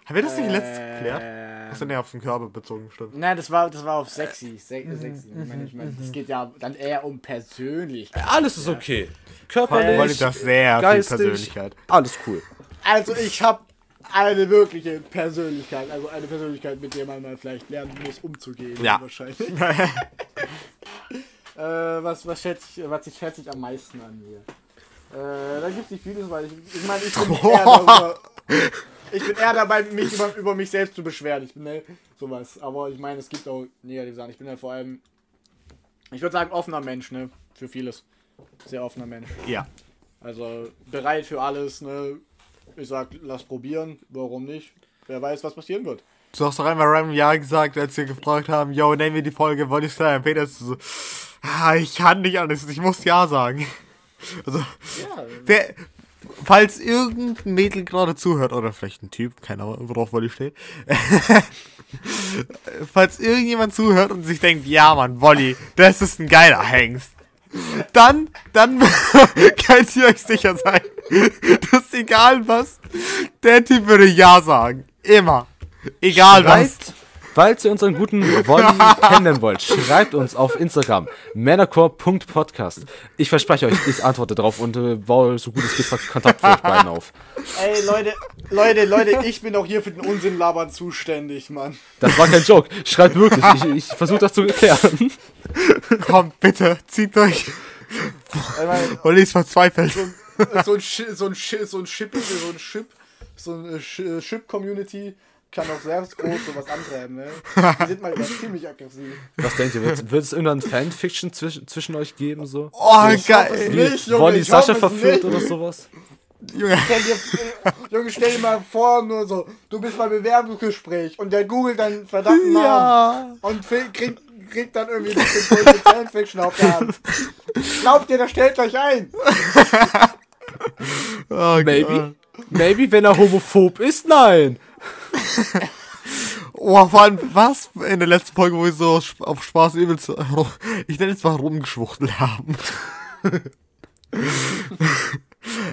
Haben wir das nicht letztens geklärt? Achso, ne, auf den Körper bezogen, stimmt. Nein, das war, das war auf sexy. Se sexy. Ich meine, ich meine, es geht ja dann eher um persönlich. Alles ist okay. Körperlich, das sehr viel geistig, Persönlichkeit. alles cool. Also ich habe eine wirkliche Persönlichkeit, also eine Persönlichkeit, mit der man mal vielleicht lernen muss, umzugehen. Ja. Wahrscheinlich. äh, was, was, schätze ich, was ich schätze ich am meisten an mir? Äh, da gibt es nicht vieles, weil ich, ich meine, ich bin eher darüber, ich bin eher dabei, mich über, über mich selbst zu beschweren. Ich bin ne, sowas. Aber ich meine, es gibt auch negative Sachen. Ich bin halt vor allem, ich würde sagen, offener Mensch, ne? Für vieles. Sehr offener Mensch. Ja. Also bereit für alles, ne? Ich sag, lass probieren, warum nicht? Wer weiß, was passieren wird. Du hast doch einmal random Ja gesagt, als wir gefragt haben, yo, nennen wir die Folge, wollte ich sagen, Peter ist so, ah, ich kann nicht alles, ich muss Ja sagen. Also, Ja, der, falls irgendein Mädel gerade zuhört, oder vielleicht ein Typ, keine Ahnung, worauf Wolli steht, falls irgendjemand zuhört und sich denkt, ja Mann, Wolli, das ist ein geiler Hengst, dann, dann könnt ihr euch sicher sein, dass egal was, der Typ würde Ja sagen. Immer. Egal was. Schreibt, falls ihr unseren guten Wolli kennenlernen wollt, schreibt uns auf Instagram männercore.podcast. Ich verspreche euch, ich antworte drauf und äh, baue so gut es geht Kontakt für euch beiden auf. ey Leute, Leute, Leute, ich bin auch hier für den Unsinn labern zuständig, Mann. Das war kein Joke. Schreibt wirklich. Ich, ich versuche das zu erklären. Kommt bitte, zieht euch. Ich meine, Olli ist verzweifelt. so ein Shi- so ein Shi- so ein Ship, so ein Ship, so ein Sh- Ship-Community kann auch selbst groß sowas antreiben, ne? Die sind mal ziemlich aggressiv. Was denkt ihr? Wird, es irgendwann Fanfiction zwischen, zwischen euch geben? So? Oh, Ich geil. nicht, Junge, ich hoffe Sascha verführt nicht. oder sowas? Junge. Stell dir, Junge, stell dir mal vor, nur so, du bist beim Bewerbungsgespräch und der googelt deinen verdammten Namen Ja. und kriegt, kriegt dann irgendwie ein bisschen Fanfiction auf der Hand. Glaubt ihr, der stellt euch ein? Oh, Maybe? Maybe, wenn er homophob ist? Nein. Oh, vor allem, was in der letzten Folge, wo wir so auf Spaß übelst, ich nenne es mal rumgeschwuchtelt haben.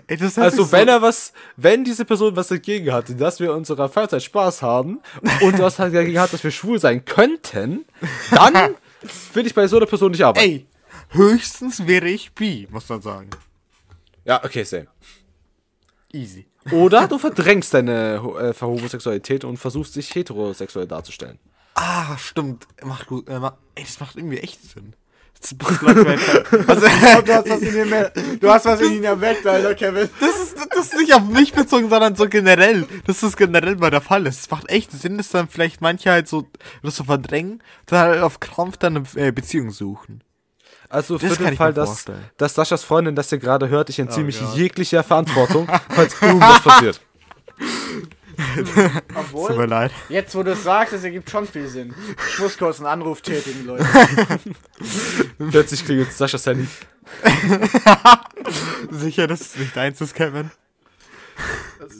Ey, Also wenn so, er was, wenn diese Person was dagegen hatte, dass wir in unserer Freizeit Spaß haben und was halt dagegen hat, dass wir schwul sein könnten, dann will ich bei so einer Person nicht arbeiten. Ey, höchstens wäre ich bi, muss man sagen. Ja, okay, same. Easy. Oder du verdrängst deine äh, Homosexualität und versuchst dich heterosexuell darzustellen. Ah, stimmt. Macht gut. Äh, ma- ey, das macht irgendwie echt Sinn. Also, Du hast was in ihm, du hast was in ihm erweckt, Alter, Kevin. Das ist, das ist nicht auf mich bezogen, sondern so generell. Das ist generell bei der Fall. Es macht echt Sinn, dass dann vielleicht manche halt so das so verdrängen, dann halt auf Krampf dann eine äh, Beziehung suchen. Also für Das den Fall, dass, dass Saschas Freundin das hier gerade hört, ich entziehe mich Gott. jeglicher Verantwortung, falls irgendwas passiert. Tut mir Obwohl, leid. jetzt wo du es sagst, das ergibt schon viel Sinn. Ich muss kurz einen Anruf tätigen, Leute. Plötzlich klingelt Saschas Handy. Sicher, dass es nicht deins ist, Kevin.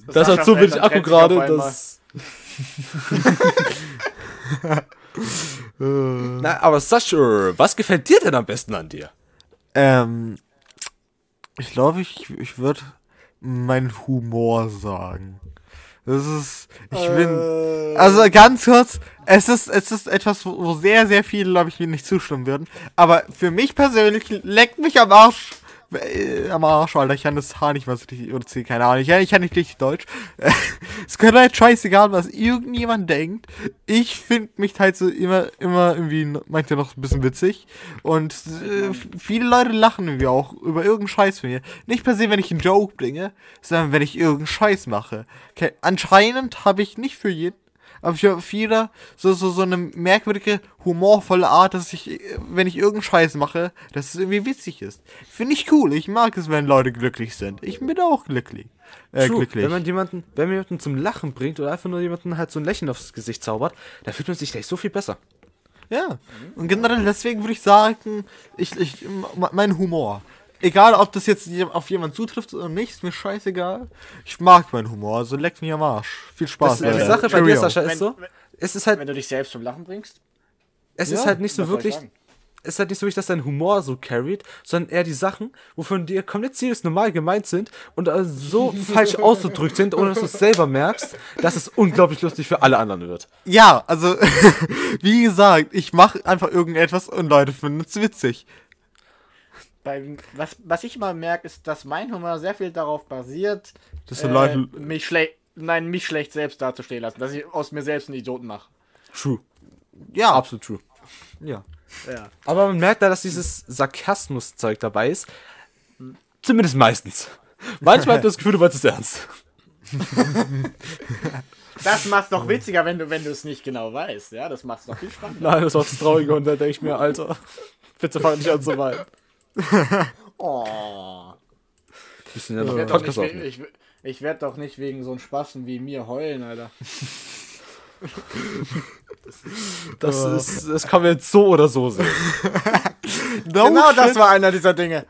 Das hat so wenig Akku gerade, dass. Na, aber Sascha, was gefällt dir denn am besten an dir? Ähm. Ich glaube, ich, ich würde meinen Humor sagen. Das ist. Ich bin. Äh, Also ganz kurz, es ist, es ist etwas, wo wo sehr, sehr viele, glaube ich, mir nicht zustimmen würden. Aber für mich persönlich leckt mich am Arsch. Äh, am Arsch, Alter. Ich kann das Haar nicht mal so richtig, oder C, keine Ahnung. Ich, ich kann nicht richtig Deutsch. es könnte halt scheißegal, was irgendjemand denkt. Ich finde mich halt so immer, immer irgendwie, manchmal noch ein bisschen witzig. Und äh, viele Leute lachen irgendwie auch über irgendeinen Scheiß von mir. Nicht per se, wenn ich einen Joke bringe, sondern wenn ich irgendeinen Scheiß mache. Okay, anscheinend habe ich nicht für jeden aber für viele so, so, so eine merkwürdige, humorvolle Art, dass ich, wenn ich irgendeinen Scheiß mache, dass es irgendwie witzig ist. Finde ich cool. Ich mag es, wenn Leute glücklich sind. Ich bin auch glücklich. Äh, True. glücklich. Wenn man jemanden, wenn man jemanden zum Lachen bringt oder einfach nur jemanden halt so ein Lächeln aufs Gesicht zaubert, da fühlt man sich gleich so viel besser. Ja. Und generell deswegen würde ich sagen, ich, ich, mein Humor. Egal, ob das jetzt auf jemanden zutrifft oder nicht, ist mir scheißegal. Ich mag meinen Humor, also leckt mich am Arsch. Viel Spaß. Das, die. Sache bei dir, Cheerio. Sascha, Wenn- ist so, wenn- es ist halt, wenn du dich selbst zum Lachen bringst, es Ja, ist halt nicht so wirklich, es ist halt nicht so wirklich, dass dein Humor so carried, sondern eher die Sachen, wovon dir komplett ziemlich normal gemeint sind und äh, so falsch ausgedrückt sind, ohne dass du es selber merkst, dass es unglaublich lustig für alle anderen wird. Ja, also, wie gesagt, ich mache einfach irgendetwas und Leute finden es witzig. Beim, was, was ich immer merke, ist, dass mein Humor sehr viel darauf basiert, Dass du Leute- mich schlecht, nein, mich schlecht selbst dazustehen lassen, dass ich aus mir selbst einen Idioten mache. True. Ja, Absolut true. ja. Ja. Aber man merkt da, dass dieses Sarkasmus-Zeug dabei ist. Zumindest meistens. Manchmal hat man das Gefühl, du meinst es ernst. Das macht's doch witziger, wenn du, wenn du es nicht genau weißt, ja, das macht's doch viel spannender. Nein, das war das Traurige und dann denke ich mir, Alter, bitte fang nicht an zu weinen. Oh. Bisschen ja Ich werde doch, nicht ich, ich werd doch nicht wegen so einem Spasten wie mir heulen, Alter. Das, ist, das kann man jetzt so oder so sehen. No genau shit, das war einer dieser Dinge.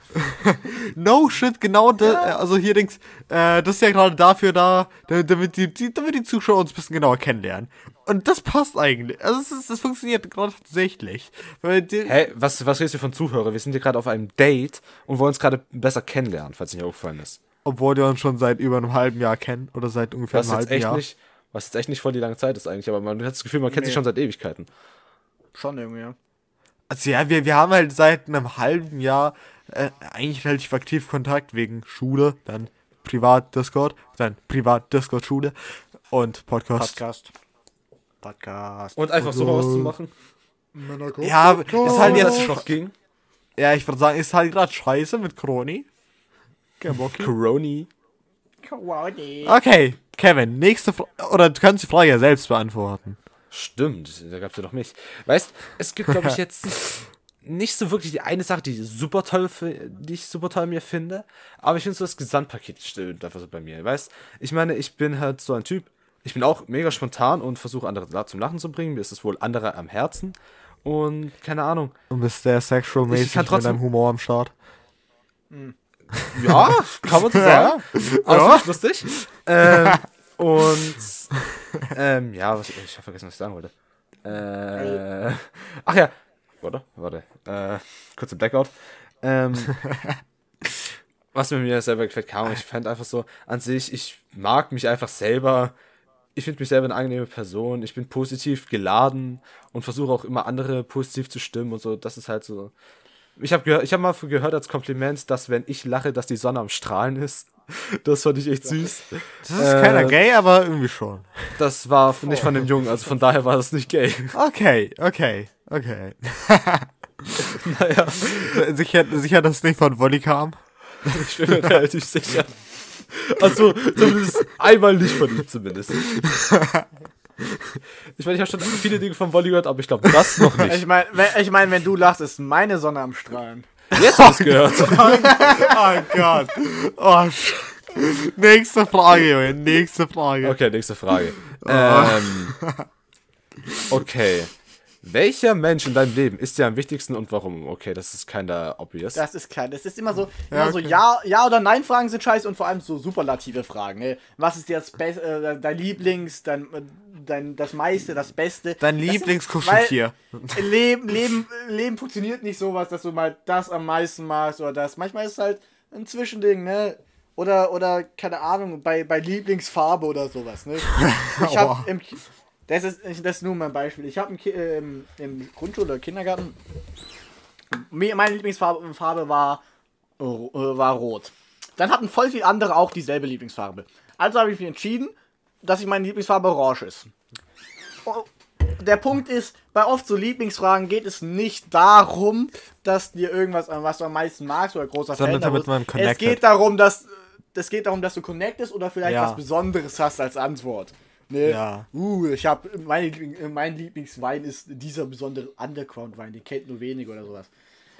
no shit, genau das, also hier denkst, äh, das ist ja gerade dafür da, da- damit die, die, damit die Zuschauer uns ein bisschen genauer kennenlernen. Und das passt eigentlich. Also es ist, das funktioniert gerade tatsächlich. Die, Hey, was, was redest du von Zuhörer? Wir sind hier gerade auf einem Date und wollen uns gerade besser kennenlernen, falls nicht aufgefallen ist. Obwohl wir uns schon seit über einem halben Jahr kennen oder seit ungefähr Was einem halben Jahr. nicht, was jetzt echt nicht voll die lange Zeit ist eigentlich, aber man hat das Gefühl, man kennt sich Nee. schon seit Ewigkeiten. Schon irgendwie, ja. Also ja, wir, wir haben halt seit einem halben Jahr äh, eigentlich relativ aktiv Kontakt wegen Schule, dann Privat-Discord, dann Privat-Discord-Schule und Podcast. Podcast. Podcast. Und einfach so mal was zu machen, Ja, ist halt jetzt noch ging. Ja, ich würde sagen, ist halt gerade scheiße mit Kroni. Kein Bock. Coroni. Okay, Kevin, nächste Frage. Oder du kannst die Frage ja selbst beantworten. Stimmt, da gab's ja doch mich. Weißt, es gibt, glaube ich, jetzt nicht so wirklich die eine Sache, die super toll, die ich super toll mir finde, aber ich finde so das Gesamtpaket stimmt einfach so bei mir. Weißt, ich meine, ich bin halt so ein Typ, ich bin auch mega spontan und versuche andere zum Lachen zu bringen. Mir ist es wohl andere am Herzen und keine Ahnung. Und bist sehr sexual-mäßig Ich kann mit deinem Humor am Start. Ja, kann man so sagen. Ist lustig. Ähm, und ähm, ja, was, ich habe vergessen, was ich sagen wollte. Äh, ach ja, warte, warte. Äh, kurzer Blackout. Ähm, was mir mir selber gefällt, Ahnung, ich fand einfach so an sich, ich mag mich einfach selber. Ich finde mich selber eine angenehme Person. Ich bin positiv geladen und versuche auch immer andere positiv zu stimmen und so. Das ist halt so. Ich habe ich hab mal gehört als Kompliment, dass wenn ich lache, dass die Sonne am Strahlen ist. Das fand ich echt süß. Das ist keiner Äh, gay, aber irgendwie schon. Das war nicht von dem Jungen, also von daher war das nicht gay. Okay, okay, okay. Naja, sicher, sicher, dass es nicht von Wolli kam? ich bin mir relativ sicher. Also, zumindest einmal nicht von ihm zumindest. Ich meine, ich habe schon viele Dinge vom Wolli gehört, aber ich glaube, das noch nicht. Ich meine, wenn, ich mein, wenn du lachst, ist meine Sonne am Strahlen. Jetzt hast du gehört. Oh Gott. Oh, nächste Frage, Junge. Nächste Frage. Okay, nächste Frage. Ähm, okay. Welcher Mensch in deinem Leben ist dir am wichtigsten und warum? Okay, das ist keiner obvious. Das ist klar. Das ist immer so, immer Ja, so okay. ja, ja oder nein Fragen sind scheiße und vor allem so superlative Fragen. Ne? Was ist dir das Be äh, dein Lieblings, dein, äh, dein das meiste, das Beste? Dein Lieblingskuscheltier. Leben, Leben, Leben funktioniert nicht sowas, dass du mal das am meisten magst oder das. Manchmal ist es halt ein Zwischending, ne? Oder, oder, keine Ahnung, bei, bei Lieblingsfarbe oder sowas, ne? Ich hab im das ist, das ist nur mein Beispiel. Ich habe ähm, im Grundschule oder Kindergarten. Meine Lieblingsfarbe Farbe war, äh, war rot. Dann hatten voll viele andere auch dieselbe Lieblingsfarbe. Also habe ich mich entschieden, dass ich meine Lieblingsfarbe orange ist. Der Punkt ist, bei oft so Lieblingsfragen geht es nicht darum, dass dir irgendwas, was du am meisten magst oder großer Sondern Fan damit Es geht darum, dass es geht darum, dass du connectest oder vielleicht Ja. was Besonderes hast als Antwort. Ne? Ja. Uh, ich habe mein, Liebling, mein Lieblingswein ist dieser besondere Underground-Wein, den kennt nur wenig oder sowas.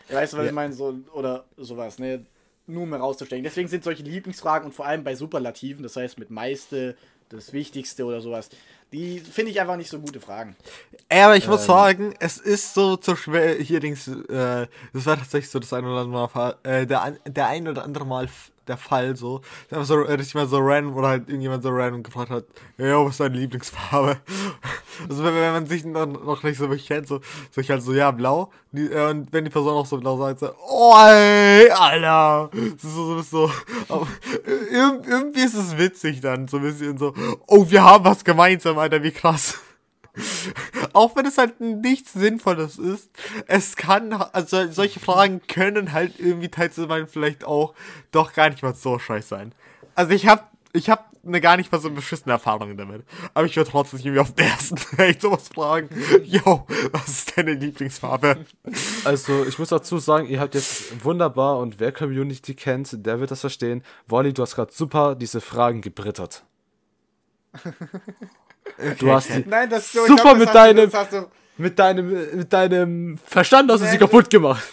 Weißt du, was Ja. ich meine? So, oder sowas, ne? Nur um herauszustechen. Deswegen sind solche Lieblingsfragen und vor allem bei Superlativen, das heißt mit meiste, das Wichtigste oder sowas, die finde ich einfach nicht so gute Fragen. Ey, aber ich muss sagen, es ist so zu schwer, hier Dings, äh, das war tatsächlich so das ein oder andere Mal, äh, der, ein- der ein oder andere Mal der Fall so. Einfach so richtig mal so random oder halt irgendjemand so random gefragt hat, ja, was ist deine Lieblingsfarbe? Also wenn, wenn man sich noch, noch nicht so wirklich kennt, so, so ich halt so, ja, blau. Die, äh, und wenn die Person auch so blau sagt, so, oh ey, Alter. So, so, so. Aber, äh, irg- irgendwie ist es witzig dann, so ein bisschen so, oh, wir haben was gemeinsam, Alter, wie krass. Auch wenn es halt nichts Sinnvolles ist, es kann, also solche Fragen können halt irgendwie teilweise vielleicht auch doch gar nicht mal so scheiße sein. Also ich hab, ich hab eine gar nicht mal so beschissene Erfahrung damit. Aber ich würde trotzdem irgendwie auf den ersten Date sowas fragen. Yo, was ist deine Lieblingsfarbe? Also, ich muss dazu sagen, ihr habt jetzt wunderbar und wer Community kennt, der wird das verstehen. Wolli, du hast gerade super diese Fragen gebrittert. Du hast die Nein, das Super ich glaub, mit deinem- du- mit deinem, mit deinem Verstand hast du sie kaputt gemacht.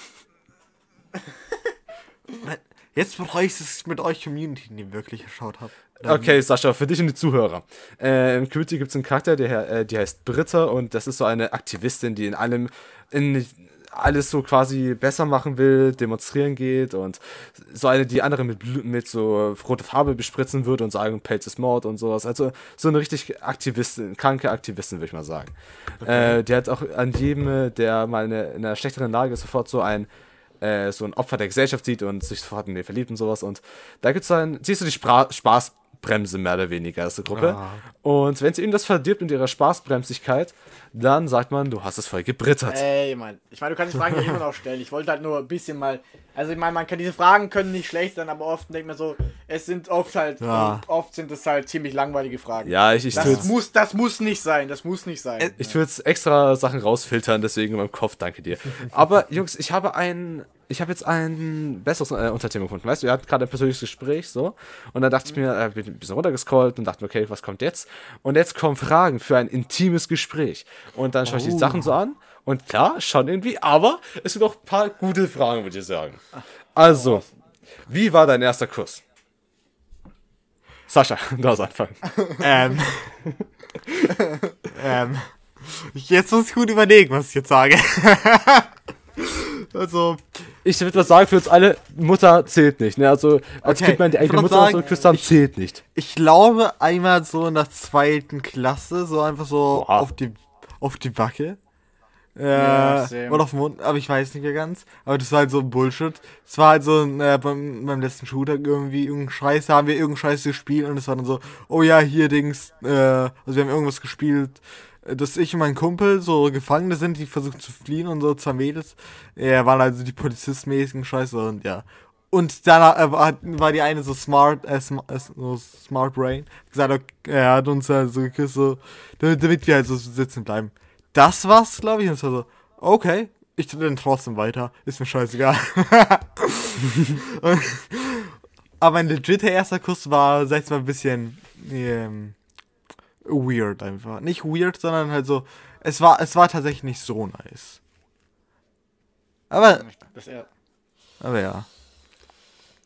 Jetzt bereue ich es mit euch Community, die wirklich geschaut habt. Okay, Sascha, für dich und die Zuhörer. Äh, Im Community gibt es einen Charakter, der, äh, die heißt Britta und das ist so eine Aktivistin, die in allem, in alles so quasi besser machen will, demonstrieren geht und so eine, die andere mit, mit so rote Farbe bespritzen würde und sagen, Pelz ist Mord und sowas. Also so eine richtig Aktivistin, kranke Aktivistin, würde ich mal sagen. Äh, die hat auch an jedem, der mal in einer, in einer schlechteren Lage ist, sofort so ein äh, so ein Opfer der Gesellschaft sieht und sich sofort in ihr verliebt und sowas. Und da gibt's dann, siehst du die Spra Spaßbremse mehr oder weniger als eine Gruppe. Und wenn sie ihnen das verdirbt mit ihrer Spaßbremsigkeit, dann sagt man, du hast es voll gebrittert. Ey, Mann. Ich meine, du kannst die Fragen ja immer noch stellen. Ich wollte halt nur ein bisschen mal. Also, ich meine, man kann diese Fragen können nicht schlecht sein, aber oft denkt man so, es sind oft halt. Ja. Oft sind es halt ziemlich langweilige Fragen. Ja, ich, ich tue Das muss, das muss nicht sein. Das muss nicht sein. ich tu jetzt extra Sachen rausfiltern, deswegen in meinem Kopf, danke dir. Aber Jungs, ich habe ein, ich habe jetzt ein besseres äh, Unterthema gefunden. Weißt du, wir hatten gerade ein persönliches Gespräch so und dann dachte ich mir, äh, bin ein bisschen runtergescrollt und dachte mir, okay, was kommt jetzt? Und jetzt kommen Fragen für ein intimes Gespräch. Und dann schaue ich die Sachen so an und klar, schon irgendwie, aber es sind auch ein paar gute Fragen, würde ich sagen. Also, wie war dein erster Kuss? Sascha, du darfst anfangen. Ähm. ähm. Jetzt muss ich gut überlegen, was ich jetzt sage. also, Ich würde mal sagen, für uns alle, Mutter zählt nicht. Ne? Also, als Okay, Kind man die eigene Mutter sagen, so haben, zählt nicht. ich glaube einmal so in der zweiten Klasse, so einfach so Boah. auf die auf die Backe. Äh, Ja, oder auf den Mund, aber ich weiß nicht mehr ganz. Aber das war halt so ein Bullshit. Es war halt so ein, äh, beim, beim letzten Shooter irgendwie irgendein Scheiß, da haben wir irgendein Scheiß gespielt und es war dann so, oh ja, hier Dings, äh, also wir haben irgendwas gespielt, äh, dass ich und mein Kumpel so Gefangene sind, die versuchen zu fliehen und so, zwei Mädels. Ja, waren also die polizistmäßigen Scheiße und ja. Und dann äh, war, die eine so smart, äh, äh, so smart brain, gesagt, okay, er hat uns halt so geküsst, so, damit, wir halt so sitzen bleiben. Das war's, glaube ich, und es war so, okay, ich dann trotzdem weiter, ist mir scheißegal. Und- Aber mein legitter erster Kuss war, sag ich mal, ein bisschen ähm, weird einfach. Nicht weird, sondern halt so, es war, es war tatsächlich nicht so nice. Aber, aber ja.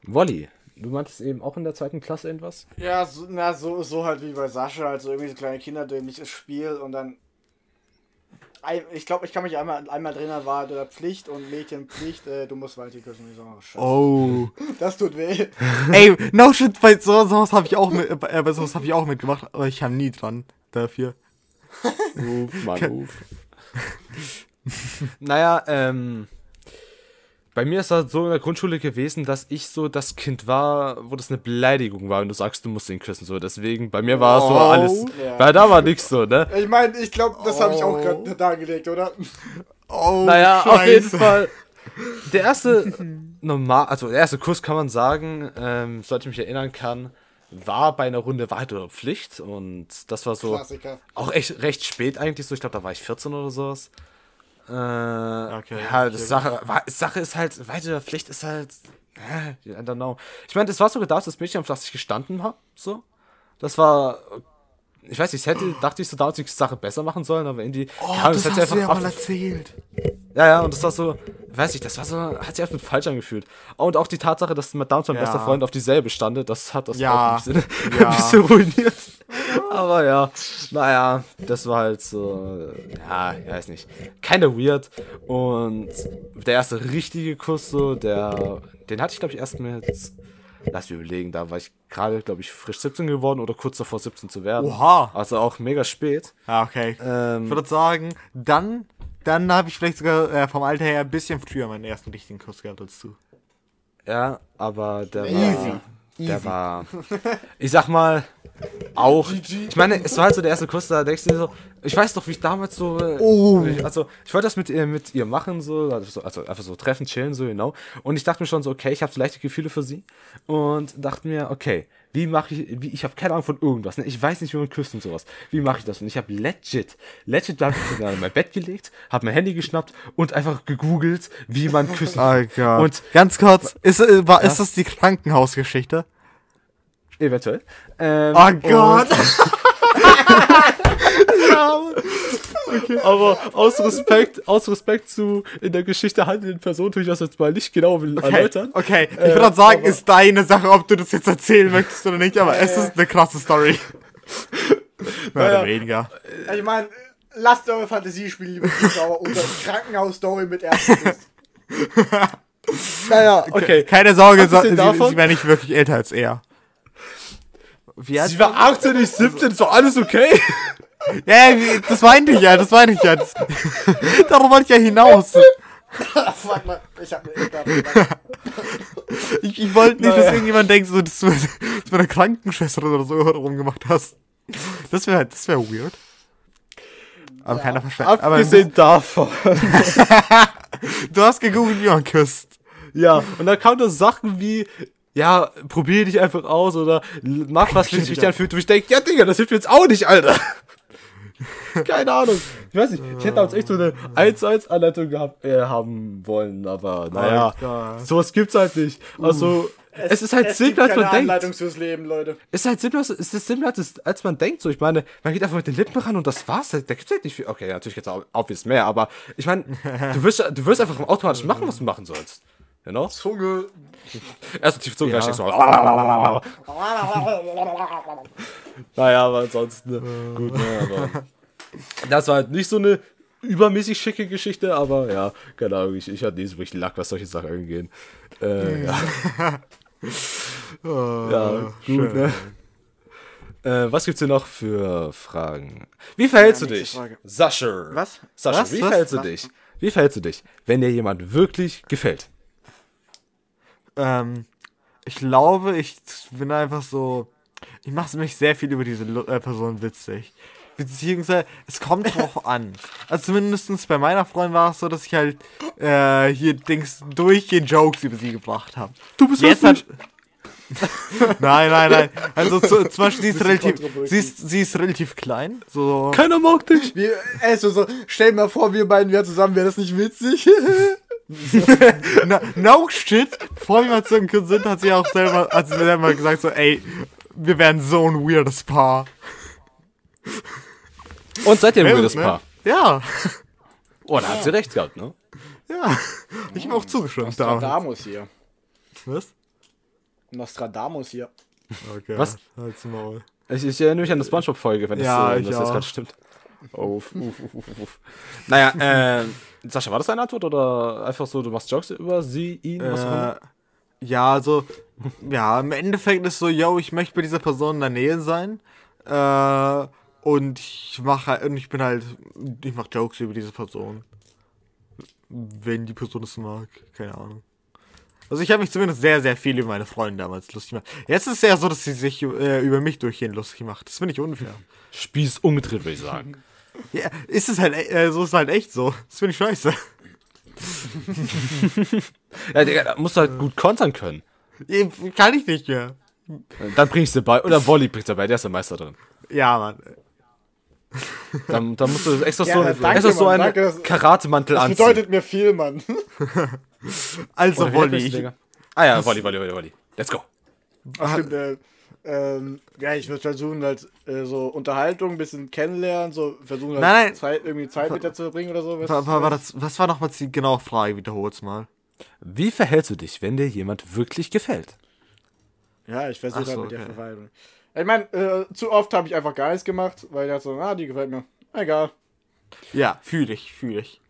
Wolli, du meintest eben auch in der zweiten Klasse irgendwas? ja, so, na, so, so halt wie bei Sascha, also irgendwie so kleine kinderdämliches Spiel und dann. Ich glaube, ich kann mich einmal, einmal drinnen war der Pflicht und Mädchen Pflicht, äh, du musst Walti küssen. Ich so, oh, Scheiße. Oh. Das tut weh. Ey, no shit, bei so, sowas habe ich auch mit, äh, bei sowas habe ich auch mitgemacht, aber ich kam nie dran dafür. Uff, Mann, uff. naja, ähm. Bei mir ist das so in der Grundschule gewesen, dass ich so das Kind war, wo das eine Beleidigung war, wenn du sagst, du musst ihn küssen. So, deswegen, bei mir war so Oh. alles. Ja. Weil da war nichts so, ne? Ich meine, ich glaube, das habe ich auch Oh. gerade dargelegt, oder? Oh, Naja, auf Scheiße. jeden Fall. Der erste normal, also der erste Kuss kann man sagen, ähm, soweit ich mich erinnern kann, war bei einer Runde Wahrheit oder Pflicht und das war so Klassiker. auch echt recht spät eigentlich so. Ich glaube, da war ich 14 oder sowas. Äh, Okay, ja, das Sache, Sache ist halt, oder Pflicht ist halt, äh, I don't know. Ich meine, das war sogar das, das Mädchen, auf das ich gestanden habe, so. Das war, ich weiß nicht, ich hätte, dachte ich so damals die Sache besser machen sollen, aber irgendwie, Oh, ja, das hätte hast du ja ab- mal erzählt. ja, ja, und das war so, weiß ich, das war so, hat sich einfach falsch angefühlt. Und auch die Tatsache, dass damals mein Ja. bester Freund auf dieselbe stande, das hat das Ja. auch ein bisschen, Ja. ein bisschen ruiniert. Aber ja, naja, das war halt so, ja, ich weiß nicht, keine weird. Und der erste richtige Kuss, so, der, den hatte ich, glaube ich, erst mit, lass mich überlegen, da war ich gerade, glaube ich, frisch 17 geworden oder kurz davor 17 zu werden. Oha. Also auch mega spät. Ja, okay. Ähm, Ich würde sagen, dann, dann habe ich vielleicht sogar äh, vom Alter her ein bisschen früher meinen ersten richtigen Kuss gehabt als du. Ja, aber der Easy. war. Der war. Ich sag mal. Auch. Ich meine, es war halt so der erste Kuss, da denkst du dir so. Ich weiß doch, wie ich damals so. äh, Oh. Also, ich wollte das mit ihr, mit ihr machen, so also, so. also einfach so treffen, chillen, so genau. Und ich dachte mir schon so, okay, ich habe so leichte Gefühle für sie. Und dachte mir, okay, wie mache ich. Wie, ich habe keine Ahnung von irgendwas. Ne? Ich weiß nicht, wie man küsst und sowas. Wie mache ich das? Und ich habe legit, legit, da hab ich mich in mein Bett gelegt, habe mein Handy geschnappt und einfach gegoogelt, wie man küssen kann. Gott. Und ganz kurz, ist, äh, war, ist das die Krankenhausgeschichte? Eventuell. Ähm, Oh Gott. und- Aber aus Respekt, aus Respekt zu in der Geschichte handelnden Person tue ich das jetzt mal nicht genau Okay, erläutern. okay. ich Äh, würde sagen, aber- ist deine Sache, ob du das jetzt erzählen möchtest oder nicht, aber es ist eine krasse Story. Mehr Naja. oder weniger. Ich meine, lasst eure Fantasie spielen, liebe Zuschauer, unter Krankenhaus-Story mit Kuss. Naja, okay. Keine Sorge, so, sie, davon- sie wäre nicht wirklich älter als er. Sie war 18, ich 17, ist doch alles okay. Ja, das meinte ich ja, das meinte ich ja. Das, darauf wollte ich ja hinaus. Fuck mal, ich hab mir ekelhaft Ich, ich wollte nicht, dass Naja. irgendjemand denkt, so, dass du dass du eine Krankenschwester oder so rumgemacht hast. Das wäre das wär weird. Aber keiner versteht. Aber Abgesehen davon. du hast gegoogelt, wie man küsst. Ja, und dann kamen da Sachen wie, ja, probier dich einfach aus oder mach was, wie sich dich anfühlt. Und ich denke, ja, Digga, das hilft mir jetzt auch nicht, Alter. Keine Ahnung. Ich weiß nicht, ich hätte damals echt so eine 1-1-Anleitung gehabt, äh, haben wollen, aber naja, Alter. sowas gibt's halt nicht. Also, es, ist halt Es gibt simpler, als man keine denkt. Anleitung fürs Leben, Leute. Es ist halt simpler, es ist simpler, als, als man denkt. So, ich meine, man geht einfach mit den Lippen ran und das war's. Da gibt's halt nicht viel. Okay, natürlich gibt's auch obvious mehr, aber ich meine, du wirst, du wirst einfach automatisch machen, was du machen sollst. Genau? Zunge. Erst tief Zunge Ja. so. Naja, aber ansonsten, ne, gut, ne, aber. Das war halt nicht so eine übermäßig schicke Geschichte, aber ja, keine Ahnung, ich, ich hatte nie so wirklich Lack, was solche Sachen angehen. Äh, ja. ja, gut, ne? Äh, was gibt's hier noch für Fragen? Wie verhältst du nächste dich? Frage. Sascha. Was? Sascha, Was? wie Was? verhältst du Was? dich? Wie verhältst du dich, wenn dir jemand wirklich gefällt? Ähm, ich glaube, ich bin einfach so. Ich mache mich sehr viel über diese äh, Person witzig. Beziehungsweise, es kommt drauf an. Also zumindest bei meiner Freundin war es so, dass ich halt äh, hier Dings durchgehend Jokes über sie gebracht habe. Du bist Jetzt hat. nein, nein, nein. Also zu, zum Beispiel, sie ist relativ, sie ist, sie ist relativ klein. So. Keiner mag dich. Wir, also so, stell dir mal vor, wir beiden wären zusammen, wäre das nicht witzig? No, no shit. Bevor wir mal zusammen sind, hat sie auch selber, hat sie mir selber gesagt so, ey, wir wären so ein weirdes Paar. Und seid ihr ein Ja, wildes ne? Paar? Ja, Oh, da hat sie recht gehabt, ne? ja. Ich habe auch zugestimmt damals. Nostradamus hier. Was? Nostradamus hier. Okay. Was? Halt's Maul. Ich, ich erinnere mich an eine Spongebob-Folge, wenn das, Ja, äh, ich das jetzt gerade stimmt. Oh, uff, uff, uff, uff, uff. Naja, äh, Sascha, war das deine Antwort oder einfach so, du machst Jokes über sie, ihn, was auch immer? Äh, ja, also, ja, im Endeffekt ist so, yo, ich möchte bei dieser Person in der Nähe sein. Äh, und ich mache und ich bin halt, ich mache Jokes über diese Person. wenn die Person es mag. Keine Ahnung. Also ich habe mich zumindest sehr, sehr viel über meine Freunde damals lustig gemacht. Jetzt ist es ja so, dass sie sich äh, über mich durchgehend lustig macht. Das finde ich unfair. Spieß umgedreht, würde ich sagen. ja, ist es halt, äh, so ist es halt echt so. Das finde ich scheiße. ja, Digga, da musst du halt gut kontern können. Kann ich nicht mehr. Dann bringst du bei. Oder Wolli bringst du bei, der ist der Meister drin. Ja, Mann. Dann, dann musst du extra Ja, so, danke, extra so Mann, einen danke, das- Karatemantel Das anziehen. bedeutet mir viel, Mann. Also Wolli. Ah ja, Wolli, Wolli, Wolli, Wolli. Let's go. Stimmt, äh, ähm, ja, ich würde versuchen, halt äh, so Unterhaltung, ein bisschen kennenlernen, so versuchen halt Nein, nein. Zeit, irgendwie Zeit mit dir zu verbringen oder so. weißt war, war, war das, was war nochmal die genaue Frage? Wiederhol's mal. Wie verhältst du dich, wenn dir jemand wirklich gefällt? Ja, ich versuche Ach so, halt mit der okay. Verwaltung. Ich meine, äh, zu oft habe ich einfach gar nichts gemacht, weil ich dachte so, ah, die gefällt mir. Egal. Ja, fühle ich, fühle ich.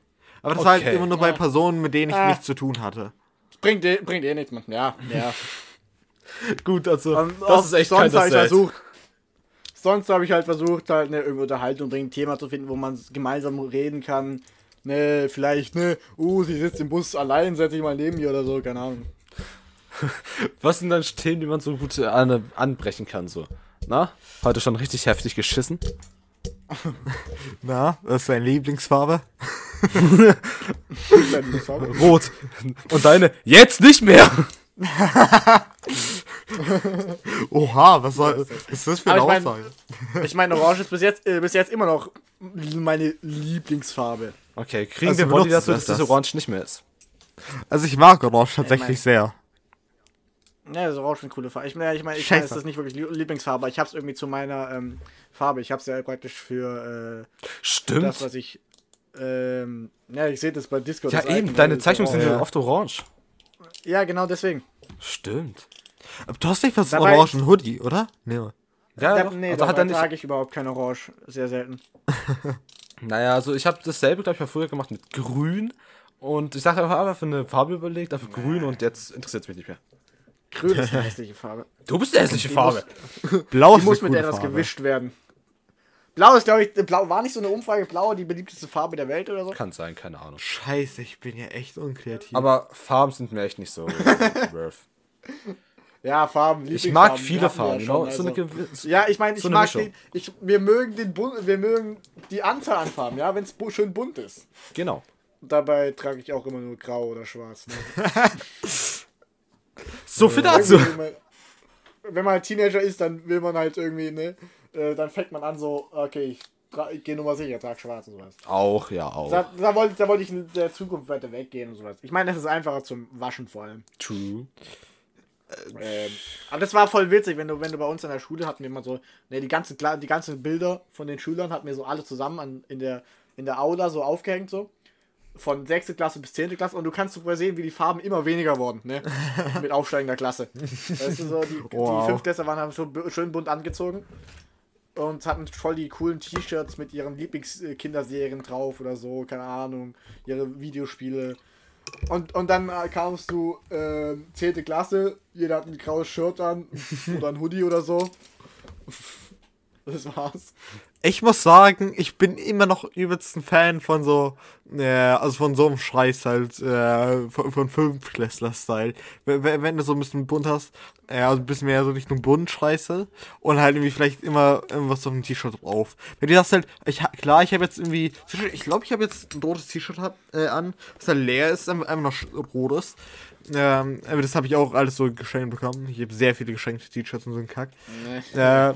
Aber das war halt Okay. immer nur bei Personen, mit denen ich Ah. nichts zu tun hatte. Bringt eh, bringt eh nichts, Mann. Ja, ja. Gut, also Und das ist echt sonst kein habe ich Dessert. versucht. Sonst habe ich halt versucht, halt eine Unterhaltung bringen, ein Thema zu finden, wo man gemeinsam reden kann. Ne, vielleicht, ne, uh, sie sitzt im Bus allein, setze ich mal neben ihr oder so, keine Ahnung. Was sind dann Themen, die man so gut äh, an, anbrechen kann? So? Na? Heute schon richtig heftig geschissen? Na, was ist deine Lieblingsfarbe? Rot. Und deine? Jetzt nicht mehr! Oha, was soll, was ist das für eine Aber ich mein- Aussage? Ich meine, Orange ist bis jetzt, äh, bis jetzt immer noch meine Lieblingsfarbe. Okay, kriegen Also wir Wolli benutzt dazu, dass das? das Orange nicht mehr ist? Also ich mag Orange tatsächlich mein- sehr. Ja, das ist Orange eine coole Farbe. Ich meine, ich mein, ich mein, es ist nicht wirklich Lie- Lieblingsfarbe, aber ich habe es irgendwie zu meiner ähm, Farbe. Ich habe es ja praktisch für äh, Stimmt. das, was ich. Ähm, ja, ich sehe das bei Discord. ja, eben, Icon, deine Zeichnungen sind orange. ja oft orange. Ja, genau deswegen. Stimmt. Aber du hast nicht was Dabei- Orangen Hoodie, oder? Nee. Ja, Ja, doch. nee, also hat er nicht. trage ich überhaupt kein Orange. Sehr selten. Naja, also ich habe dasselbe, glaube ich, mal früher gemacht mit grün. Und ich dachte einfach, einfach für eine Farbe überlegt, dafür grün und jetzt interessiert es mich nicht mehr. Grün ist eine hässliche Farbe. Du bist die hässliche Die Farbe. Blau Die ist muss eine mit etwas Farbe. gewischt werden. Blau ist, glaube ich, Blau war nicht so eine Umfrage. Blau die beliebteste Farbe der Welt oder so. Kann sein, keine Ahnung. Scheiße, ich bin ja echt unkreativ. Aber Farben sind mir echt nicht so. Ja, Farben. Ich mag die viele Farben, ja genau. schon, So eine also. Ja, ich meine, ich so eine mag Mischung. den, ich, wir mögen den Bun wir mögen die Anzahl an Farben, ja, wenn es bu schön bunt ist. Genau. Dabei trage ich auch immer nur grau oder schwarz. Ne? So viel dazu. Wenn, man, wenn man halt Teenager ist, dann will man halt irgendwie, ne, äh, dann fängt man an so, okay, ich, ich gehe nur mal sicher, trage schwarz und sowas. Auch, ja, auch. Da, da wollte da wollte ich in der Zukunft weiter weggehen und sowas. Ich meine, das ist einfacher zum Waschen vor allem. True. Ähm, aber das war voll witzig, wenn du, wenn du bei uns in der Schule hatten wir immer so, ne, die ganzen, die ganzen Bilder von den Schülern hatten wir so alle zusammen an, in, der, in der Aula so aufgehängt so. Von 6. Klasse bis 10. Klasse und du kannst sogar sehen, wie die Farben immer weniger wurden, ne? Mit aufsteigender Klasse. Weißt du, so, die, Wow. die Fünftklässler waren haben schon schön bunt angezogen und hatten voll die coolen T-Shirts mit ihren Lieblingskinderserien drauf oder so, keine Ahnung, ihre Videospiele. Und, und dann äh, kamst du äh, 10. Klasse, jeder hat ein graues Shirt an oder ein Hoodie oder so. Das war's. Ich muss sagen, ich bin immer noch übelst ein Fan von so, äh, also von so einem Scheiß halt, äh, von, von Fünftklässler-Style. Wenn, wenn du so ein bisschen bunt hast, äh, also ein bisschen mehr so Richtung bunt Scheiße und halt irgendwie vielleicht immer irgendwas auf dem T-Shirt drauf. Wenn du das halt, ich, klar, ich habe jetzt irgendwie, ich glaube, ich habe jetzt ein rotes T-Shirt äh, an, das halt leer ist, einfach noch sch- rot ist. Ähm, aber das habe ich auch alles so geschenkt bekommen. Ich habe sehr viele geschenkte T-Shirts und so einen Kack. Äh,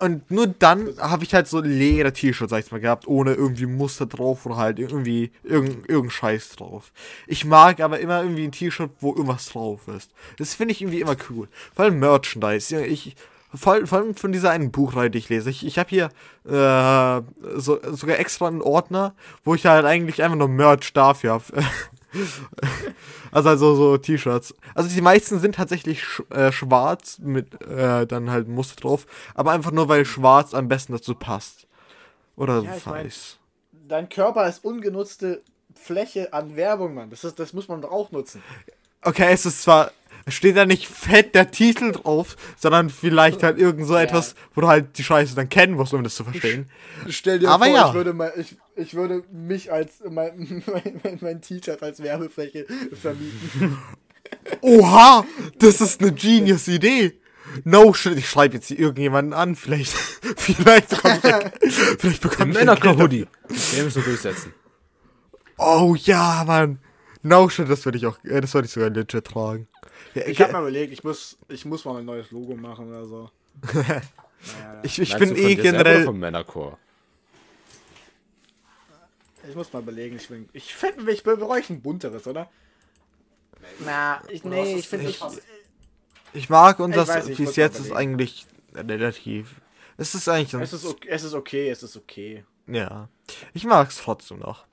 und nur dann habe ich halt so leere T-Shirts, sag ich mal, gehabt, ohne irgendwie Muster drauf oder halt irgendwie irgendein, irgendein Scheiß drauf. Ich mag aber immer irgendwie ein T-Shirt, wo irgendwas drauf ist. Das finde ich irgendwie immer cool. Vor allem Merchandise. Ja, Ich, vor, allem- vor allem von dieser einen Buchreihe, die ich lese. Ich, ich habe hier äh, so, sogar extra einen Ordner, wo ich halt eigentlich einfach nur Merch dafür habe. Also also so T-Shirts. Also die meisten sind tatsächlich sch äh, schwarz mit äh, dann halt Muster drauf, aber einfach nur weil schwarz am besten dazu passt. Oder Ja, ich mein- weiß. Dein Körper ist ungenutzte Fläche an Werbung, Mann. Das, ist, das muss man doch auch nutzen. Okay, es ist zwar steht da nicht fett der Titel drauf, sondern vielleicht halt irgend so etwas, wo du halt die Scheiße dann kennen musst, um das zu verstehen. Stell dir Aber vor, ja. ich, würde mal, ich, ich würde mich als mein, mein, mein, mein T-Shirt als Werbefläche vermieten. Oha, das ist eine genius Idee. No shit, ich schreibe jetzt hier irgendjemanden an, vielleicht, vielleicht bekomme ich, vielleicht bekomme ich Männercore-Hoodie. Den müssen wir durchsetzen. Oh ja, Mann. No shit, das würde ich auch, äh, das würde ich sogar legit tragen. Ja, Ich habe mir überlegt, ich muss, ich muss mal ein neues Logo machen oder so. Naja, ich, ich Meinst bin eh generell. vom Männerchor. ich muss mal überlegen. Ich, will, ich fände, ich bräuchte ein bunteres, oder? Na, ich, nee, ich finde, ich, Ich mag Ich ich es muss mal jetzt ist eigentlich relativ. Es ist eigentlich es ist, okay, es ist okay, es ist okay. Ja. Ich mag es trotzdem noch.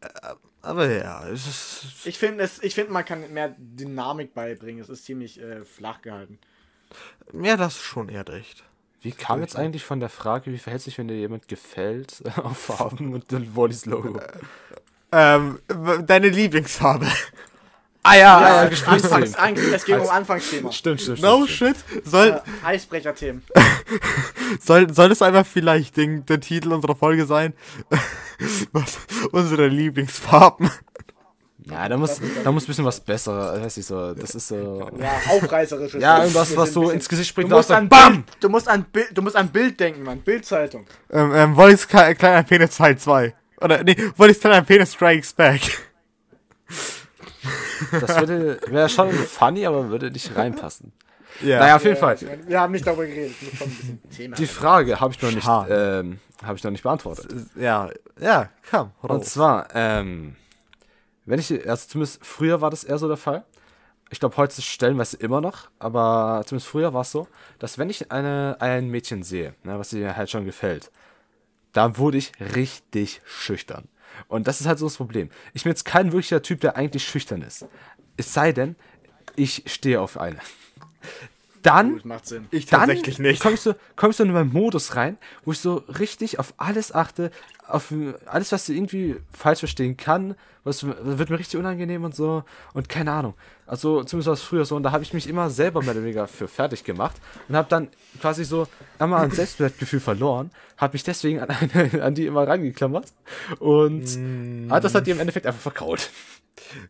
Äh, Aber ja, es ist. Ich finde, finde, man kann mehr Dynamik beibringen. Es ist ziemlich äh, flach gehalten. Ja, das ist schon eher recht. Wie kam jetzt eigentlich von der Frage, wie verhält sich, wenn dir jemand gefällt, auf Farben und dann Wallys Logo? Ähm, w- deine Lieblingsfarbe. Ah ja, Ja, ja, Anfangs, eigentlich, es ging um Anfangsthema. Stimmt, stimmt, No stimmt. shit. Soll, Äh, Eisbrecher-Themen. soll, soll das einfach vielleicht den, der Titel unserer Folge sein? Was, unsere Lieblingsfarben. Ja, da muss, da muss ein bisschen was besser, weiß ich so, das ist so... Ja, aufreißerisches. Ja, irgendwas, was so ins Gesicht Du springt, musst, und an BAM! Bild, du, musst an Bild, du musst an Bild denken, Mann. Bildzeitung. Ähm, ähm, Wollys Kle- kleiner Penis Teil 2. Oder, nee, Wollys kleiner Penis Strikes Back. Das würde, wäre schon funny, aber würde nicht reinpassen. Ja. Naja, auf jeden Ja, Fall. Wir haben nicht darüber geredet. Die Frage habe ich noch nicht, ähm, habe ich noch nicht beantwortet. Ja, ja, komm. Und raus. zwar, ähm, wenn ich, also zumindest früher war das eher so der Fall. Ich glaube, heute stellenweise immer noch, aber zumindest früher war es so, dass wenn ich eine, ein Mädchen sehe, ne, was mir halt schon gefällt, da wurde ich richtig schüchtern. Und das ist halt so das Problem. Ich bin jetzt kein wirklicher Typ, der eigentlich schüchtern ist. Es sei denn, ich stehe auf eine. Dann Gut, macht Sinn. ich dann tatsächlich nicht. Kommst du, kommst du in meinen Modus rein, wo ich so richtig auf alles achte, auf alles, was du irgendwie falsch verstehen kann, was wird mir richtig unangenehm und so und keine Ahnung. Also zumindest war es früher so und da habe ich mich immer selber mehr oder weniger für fertig gemacht und habe dann quasi so einmal ein Selbstwertgefühl verloren, habe mich deswegen an, eine, an die immer rangeklammert und ah, das hat die im Endeffekt einfach verkraut.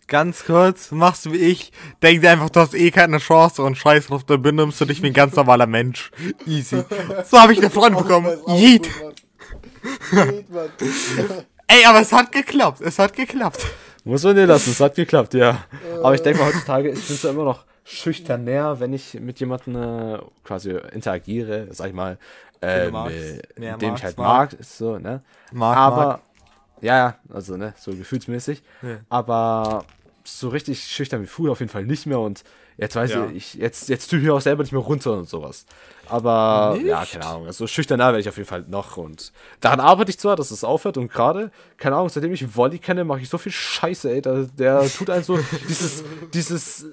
Ganz kurz, machst du wie ich, denk dir einfach, du hast eh keine Chance und scheiß drauf, dann benimmst du dich wie ein ganz normaler Mensch. Easy. So habe ich eine Freundin bekommen. Yeet. Ey, aber es hat geklappt. Es hat geklappt. Muss man dir lassen, es hat geklappt, ja. Aber ich denke mal, heutzutage, ich bin zwar immer noch schüchterner, wenn ich mit jemandem äh, quasi interagiere, sag ich mal, äh, mit, dem ich halt mag. mag, ist so, ne? Mag, Aber, mag. ja, ja, also, ne, so gefühlsmäßig. Ja. Aber so richtig schüchtern wie früher auf jeden Fall nicht mehr und jetzt weiß Ja. ich, ich, jetzt, jetzt tue ich mir auch selber nicht mehr runter und sowas. Aber, ja, Nicht? keine Ahnung, also schüchterner werde ich auf jeden Fall noch und daran arbeite ich zwar, dass es aufhört und gerade, keine Ahnung, seitdem ich Volley kenne, mache ich so viel Scheiße, ey, der, der tut einen so dieses, dieses,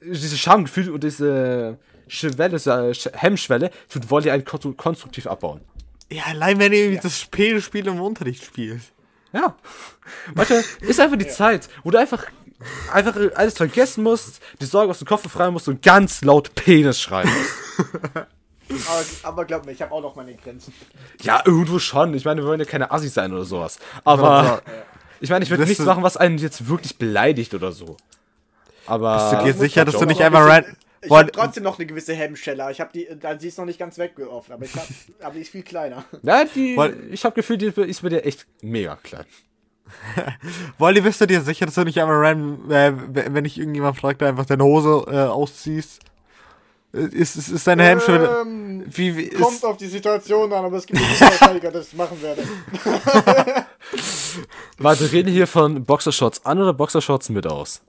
dieses Schamgefühl und diese Schwelle, diese Sch- Hemmschwelle, tut Volley einen kon- konstruktiv abbauen. Ja, allein wenn ihr das Spiel, Spiel im Unterricht spielt. Ja. Manchmal ist einfach die Zeit, wo du einfach, einfach alles vergessen musst, die Sorge aus dem Kopf befreien musst und ganz laut Penis schreien musst. Aber, aber glaub mir, ich habe auch noch meine Grenzen. ja, irgendwo schon. Ich meine, wir wollen ja keine Assis sein oder sowas. Aber ich meine, ich würde nichts machen, was einen jetzt wirklich beleidigt oder so. Aber. Bist du dir sicher, dass du nicht einmal ran... Ich habe trotzdem noch eine gewisse Hemmschelle. Ich habe die, da- sie ist noch nicht ganz weggeoffen, aber ich hab, aber die ist viel kleiner. Ja, die, ich habe Gefühl, die ist bei dir echt mega klein. Wolli, bist du dir sicher, dass du nicht einmal ran, äh, wenn ich irgendjemand fragt, einfach deine Hose äh, ausziehst? Äh, Ist, ist, ist deine Hemmschwelle... Ähm, Wie, wie kommt ist, auf die Situation an, aber es gibt dass ich es machen werde. Warte, reden hier von Boxershorts an oder Boxershorts mit aus?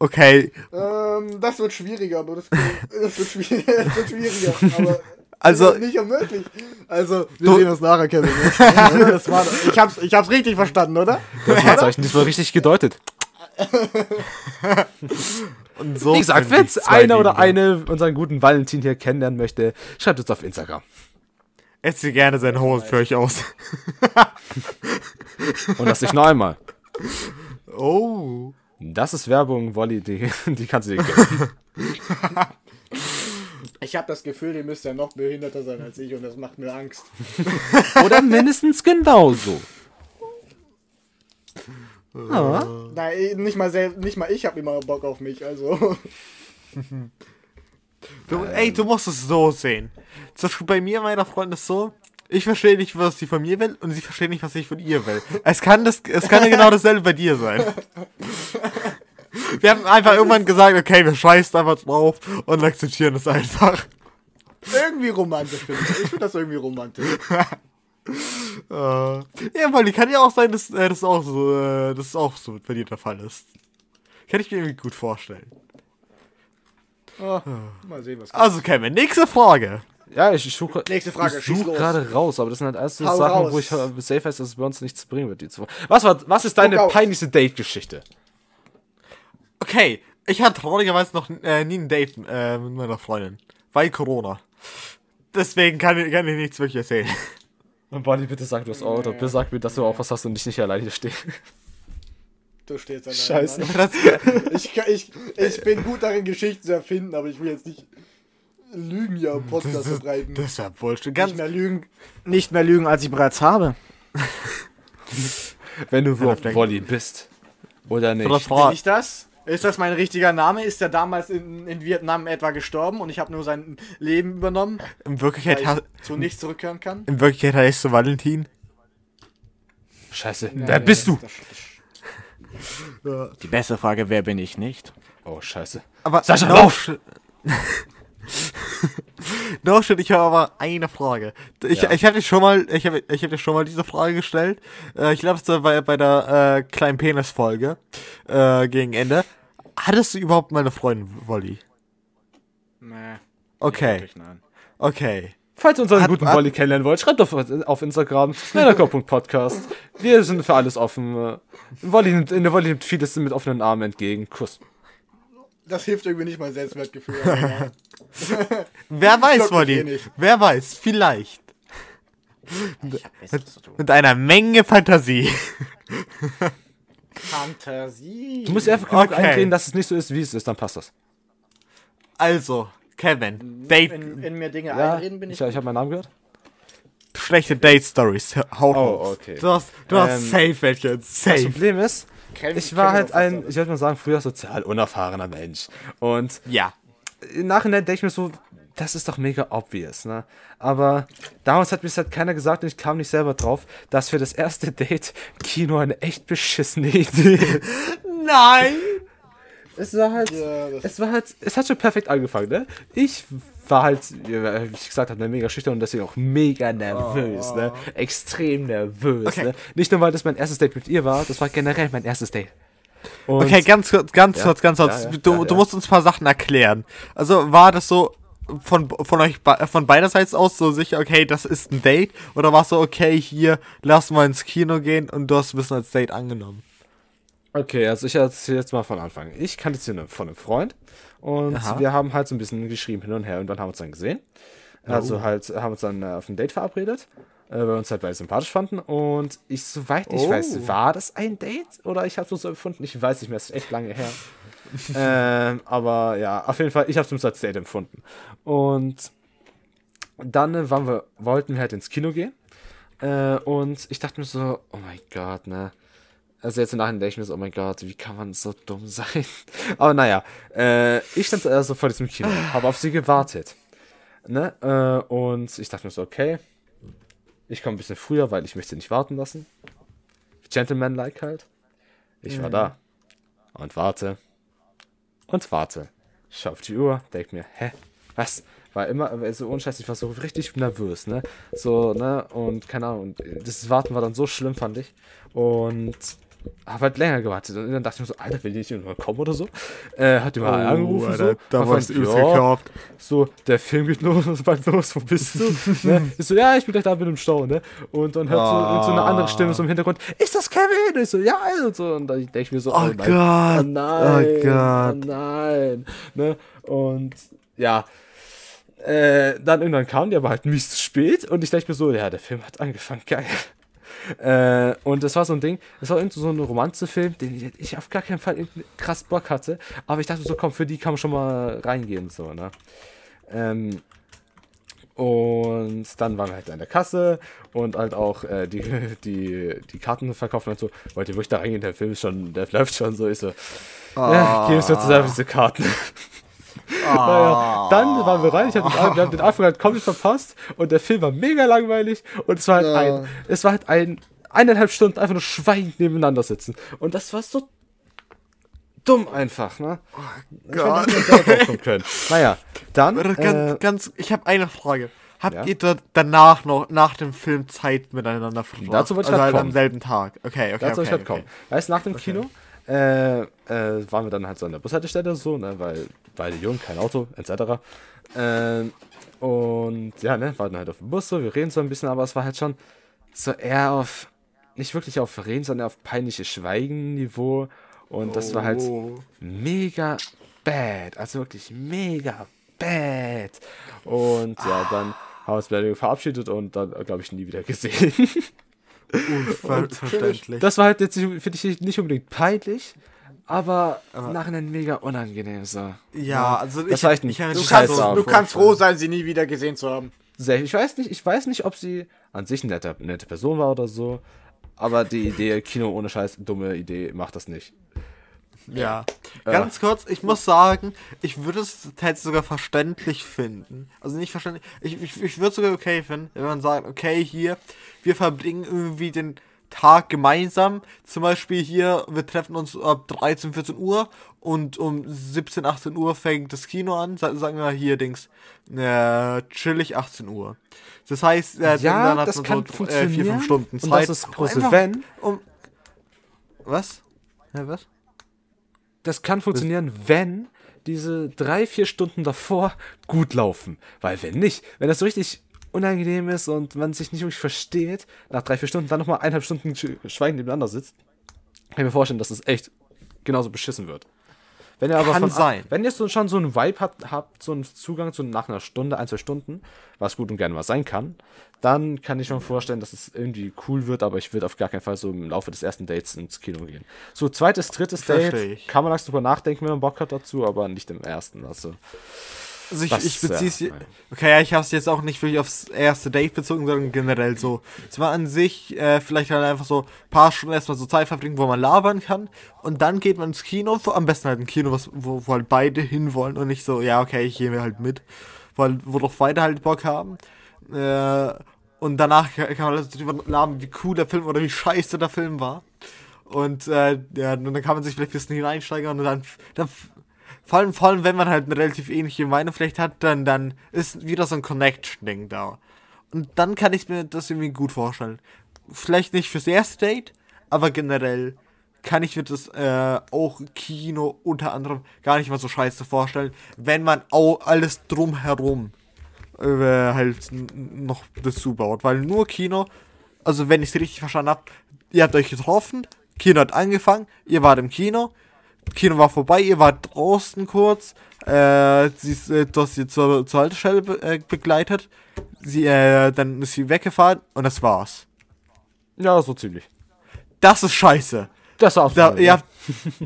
okay, Ähm, das wird schwieriger, aber das, das, wird, schwieriger, das wird schwieriger. Aber Also- nicht unmöglich. Also, wir sehen uns nachher, Kevin. Das war, ich, hab's, ich hab's richtig verstanden, oder? Das Handzeichen diesmal richtig gedeutet. und so... Wie gesagt, wenn einer oder eine unseren guten Valentin hier kennenlernen möchte, schreibt uns auf Instagram. Er zieht gerne seine Hose für euch aus. Und das nicht nur einmal. Oh. Das ist Werbung, Wolli, die, die kannst du dir gönnen. Ich habe das Gefühl, ihr müsst ja noch behinderter sein als ich und das macht mir Angst. Oder mindestens genauso. Ah. Nein, nicht mal, sel- nicht mal ich habe immer Bock auf mich, also. Du, ey, du musst es so sehen. Zum Beispiel bei mir, meiner Freundin, ist so, ich verstehe nicht, was sie von mir will und sie versteht nicht, was ich von ihr will. Es kann, das, es kann ja genau dasselbe bei dir sein. Wir haben einfach irgendwann gesagt, okay, wir scheißen einfach drauf und akzeptieren es einfach. irgendwie romantisch finde ich. Ich finde das irgendwie romantisch. Äh, ja, weil die kann ja auch sein, dass äh, das auch so, äh, das auch so bei dir der Fall ist. Kann ich mir irgendwie gut vorstellen. Oh, mal sehen, was kommt. Also, Kevin, nächste Frage. Ja, ich suche Nächste Frage, ich schieß suche los. gerade raus, aber das sind halt alles so Hau Sachen, raus. wo ich äh, safe weiß, dass es bei uns nichts bringen wird. Die zwei. Was, war, was ist deine Guck aus. peinlichste Date-Geschichte? Okay, ich hatte traurigerweise noch äh, nie ein Date äh, mit meiner Freundin. Weil Corona. Deswegen kann ich, kann ich nichts wirklich erzählen. Und Bonnie, bitte sag du es auch, oder bitte sag mir, dass du auch was hast und ich nicht alleine hier stehe. Du stehst allein. Scheiße. Mann. Das, Ich, ich, ich bin gut darin, Geschichten zu erfinden, aber ich will jetzt nicht Lügen hier im Podcast verbreiten. das ist ja Bullshit. Nicht Ganz, mehr lügen. Nicht mehr lügen, als ich bereits habe. Wenn du überhaupt. Wolli bist. Oder nicht. Bin Frage. ich das? Ist das mein richtiger Name? Ist er damals in, in Vietnam etwa gestorben und ich habe nur sein Leben übernommen, In weil Wirklichkeit, ha- ich zu nichts zurückkehren kann? in Wirklichkeit heißt du Valentin. Scheiße. Wer bist du? Die beste Frage, wer bin ich nicht? Oh, scheiße. Aber Sascha, no lauf! no shit, ich habe aber eine Frage. Ich, Ja. ich habe dir schon mal, ich habe ich hab dir schon mal diese Frage gestellt. Äh, ich glaube, es war bei, bei der äh, kleinen Penis-Folge äh, gegen Ende. Hattest du überhaupt mal eine Freundin, Wolli? Nee. Okay, okay. Falls ihr unseren Hat- guten hat- Wolli kennenlernen wollt, schreibt auf, auf Instagram, Podcast. Wir sind für alles offen. Wolli nimmt, in der Wolli nimmt vieles mit offenen Armen entgegen. Kuss. Das hilft irgendwie nicht mein Selbstwertgefühl. Wer weiß, Wolli? eh. Wer weiß, vielleicht. Tun. Mit einer Menge Fantasie. Fantasie. Du musst einfach genug Okay. einreden, dass es nicht so ist, wie es ist, dann passt das. Also, Kevin, Date, in, in mir Dinge Ja, einreden bin ich. ich, ich habe meinen Namen gehört. schlechte Date-Stories. Hau Oh, okay. Du hast, du Ähm, hast safe welche. Das Safe. Problem ist, Kelvin- ich war Kelvin halt ein, ich würde mal sagen, früher sozial unerfahrener Mensch. Und Ja. im Nachhinein denke ich mir so, das ist doch mega obvious, ne? Aber damals hat mir halt keiner gesagt und ich kam nicht selber drauf, dass für das erste Date Kino eine echt beschissene Idee ist. Nein! Es war halt, Ja, es war halt, es hat schon perfekt angefangen, ne? Ich war halt, wie ich gesagt habe, ne, mega schüchtern und deswegen auch mega nervös, ne? Extrem nervös, Okay. ne? Nicht nur, weil das mein erstes Date mit ihr war, das war generell mein erstes Date. Und Okay, ganz kurz, ganz Ja, kurz, ganz kurz. ja, ja, du, ja, du musst uns ein paar Sachen erklären. Also war das so von, von euch von beiderseits aus so sicher, okay, das ist ein Date? Oder war es so, okay, hier, lass mal ins Kino gehen und du hast ein bisschen als Date angenommen? Okay, also ich erzähle jetzt mal von Anfang. Ich kannte sie ne- von einem Freund und Aha. wir haben halt so ein bisschen geschrieben hin und her und dann haben wir uns dann gesehen. Also halt haben uns dann äh, auf ein Date verabredet, äh, weil wir uns halt beide sympathisch fanden und ich, soweit ich Oh. weiß, war das ein Date oder ich habe es so empfunden? Ich weiß nicht mehr, es ist echt lange her. ähm, aber ja, auf jeden Fall, ich habe es als Date empfunden. Und dann äh, waren wir, wollten wir halt ins Kino gehen äh, und ich dachte mir so, oh mein Gott, ne. Also jetzt im Nachhinein denke ich mir so, oh mein Gott, wie kann man so dumm sein? Aber naja, äh, ich stand also vor diesem Kino, habe auf sie gewartet. Ne? Äh, und ich dachte mir so, okay, ich komme ein bisschen früher, weil ich möchte nicht warten lassen. Gentleman-like halt. Ich war da. Und warte. Und warte. Ich schau auf die Uhr, denk mir, hä? Was? War immer, also ohne Scheiß, ich war so richtig nervös, ne? So, ne? Und keine Ahnung, das Warten war dann so schlimm, fand ich. Und habe halt länger gewartet. Und dann dachte ich mir so, Alter, will die nicht irgendwann kommen oder so? Äh, hat die mal angerufen. so, Oh, da War warst du übelst ja, gekauft. so, der Film geht los, bald los, wo bist du? ne? Ich so, ja, ich bin gleich da, bin im Stau, ne? Und dann hört so, und so eine andere Stimme so im Hintergrund, ist das Kevin? Und ich so, ja, und so. Und dann denke ich mir so, Oh nein, Gott, oh nein, oh Gott. oh nein, ne? Und ja, äh, dann irgendwann kam die aber halt mies zu spät und ich dachte mir so, ja, der Film hat angefangen, geil. Äh, und das war so ein Ding, das war irgendwie so ein Romanzefilm, den ich auf gar keinen Fall krass Bock hatte. Aber ich dachte so, komm, für die kann man schon mal reingehen, so, ne? Ähm, und dann waren wir halt an der Kasse und halt auch äh, die, die, die Karten verkaufen und so. Wollt ihr wirklich da reingehen? Der Film ist schon, der läuft schon so. Ich so, ja, gib jetzt einfach diese Karten. Naja, dann waren wir rein, ich hab den, wir haben den Anfang halt komplett verpasst und der Film war mega langweilig und es war halt ein, es war halt ein, eineinhalb Stunden einfach nur schweigend nebeneinander sitzen. Und das war so dumm einfach, ne? Ich hätte Gott. drauf kommen können. Naja, dann, Ganz, äh, ganz, ich habe eine Frage. Habt Ja? ihr da danach noch, nach dem Film Zeit miteinander verbracht? Dazu wollte ich also halt halt kommen. am selben Tag. Okay, okay, Dazu okay. ich halt okay. kommen. Weißt nach dem Kino äh, äh, waren wir dann halt so an der Bushaltestelle so, ne, weil beide jung, kein Auto, etc. Ähm, und ja, ne, warten halt auf den Bus so, wir reden so ein bisschen, aber es war halt schon so eher auf, nicht wirklich auf Reden, sondern auf peinliches Schweigen-Niveau. Und das war halt Oh. mega bad. Also wirklich mega bad. Und ja, dann haben wir uns beide verabschiedet und dann, glaube ich, nie wieder gesehen. Ver verständlich. Das war halt jetzt, finde ich, nicht unbedingt peinlich, aber, im Nachhinein mega unangenehm so. ja, also Das ich, war echt mir Du kannst, du kannst froh sein, sie nie wieder gesehen zu haben. Sehr, ich weiß nicht, ich weiß nicht, ob sie an sich eine nette, nette Person war oder so, aber die Idee, Kino ohne Scheiß, dumme Idee, macht das nicht. Ja. Ganz kurz, ich muss sagen, ich würde es tatsächlich sogar verständlich finden. Also nicht verständlich, ich, ich, ich würde es sogar okay finden, wenn man sagt, okay, hier, wir verbringen irgendwie den Tag gemeinsam. Zum Beispiel hier, wir treffen uns ab 13, 14 Uhr und um 17, 18 Uhr fängt das Kino an. Sa- Sagen wir hier, Dings, äh, chillig 18 Uhr. Das heißt, äh, Ja, dann hat das man kann so äh, funktionieren. vier, fünf Stunden Und Zeit. das ist große Wenn. Um, was? Ja, was? Das kann funktionieren, wenn diese drei, vier Stunden davor gut laufen. Weil wenn nicht, wenn das so richtig unangenehm ist und man sich nicht wirklich versteht, nach drei, vier Stunden dann nochmal eineinhalb Stunden sch- schweigend nebeneinander sitzt, kann ich mir vorstellen, dass es echt genauso beschissen wird. Wenn ihr aber Kann von, sein. Wenn ihr so, schon so einen Vibe habt, habt, so einen Zugang zu nach einer Stunde, ein, zwei Stunden, was gut und gerne mal sein kann, dann kann ich mir vorstellen, dass es irgendwie cool wird, aber ich würde auf gar keinen Fall so im Laufe des ersten Dates ins Kino gehen. So zweites, drittes Versteh Date ich. kann man langsam drüber nachdenken, wenn man Bock hat dazu, aber nicht im ersten. Also Also ich, Das, ich beziehe es. ja, okay, ja, ich habe es jetzt auch nicht wirklich aufs erste Date bezogen, sondern generell so. Es war an sich äh, vielleicht halt einfach so ein paar Stunden erstmal so Zeit verbringen, wo man labern kann. Und dann geht man ins Kino, wo- am besten halt ein Kino, was, wo, wo halt beide hinwollen und nicht so, ja, okay, ich gehe mir halt mit. Weil, wo doch beide halt Bock haben. Äh, und danach kann man halt darüber labern, wie cool der Film oder wie scheiße der Film war. Und äh, ja, dann kann man sich vielleicht ein bisschen hineinsteigern und dann, dann vor allem, vor allem, wenn man halt eine relativ ähnliche Meinung vielleicht hat, dann, dann ist wieder so ein Connection-Ding da. Und dann kann ich mir das irgendwie gut vorstellen. Vielleicht nicht fürs erste Date, aber generell kann ich mir das äh, auch Kino unter anderem gar nicht mal so scheiße vorstellen, wenn man auch alles drumherum äh, halt noch dazu baut. Weil nur Kino, also wenn ich es richtig verstanden habe, ihr habt euch getroffen, Kino hat angefangen, ihr wart im Kino, Kino war vorbei, ihr wart draußen kurz, äh, sie ist, äh, du hast sie zur, zur Haltestelle be äh, begleitet, sie, äh, dann ist sie weggefahren und das war's. ja, so ziemlich. Das ist scheiße. Das war Da, ihr, habt,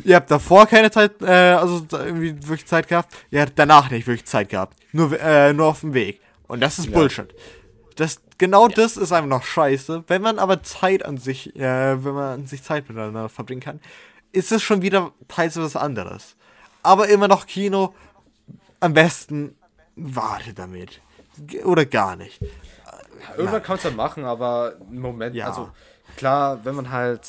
ihr habt davor keine Zeit, äh, also irgendwie wirklich Zeit gehabt. Ihr habt danach nicht wirklich Zeit gehabt. Nur, äh, nur auf dem Weg. Und das ist Bullshit. Das, genau das ist einfach noch scheiße. Wenn man aber Zeit an sich, äh, wenn man an sich Zeit miteinander verbringen kann, ist es schon wieder teils was anderes. Aber immer noch Kino, am besten warte damit. Oder gar nicht. Irgendwann kann man es dann machen, aber im Moment, Ja. also klar, wenn man halt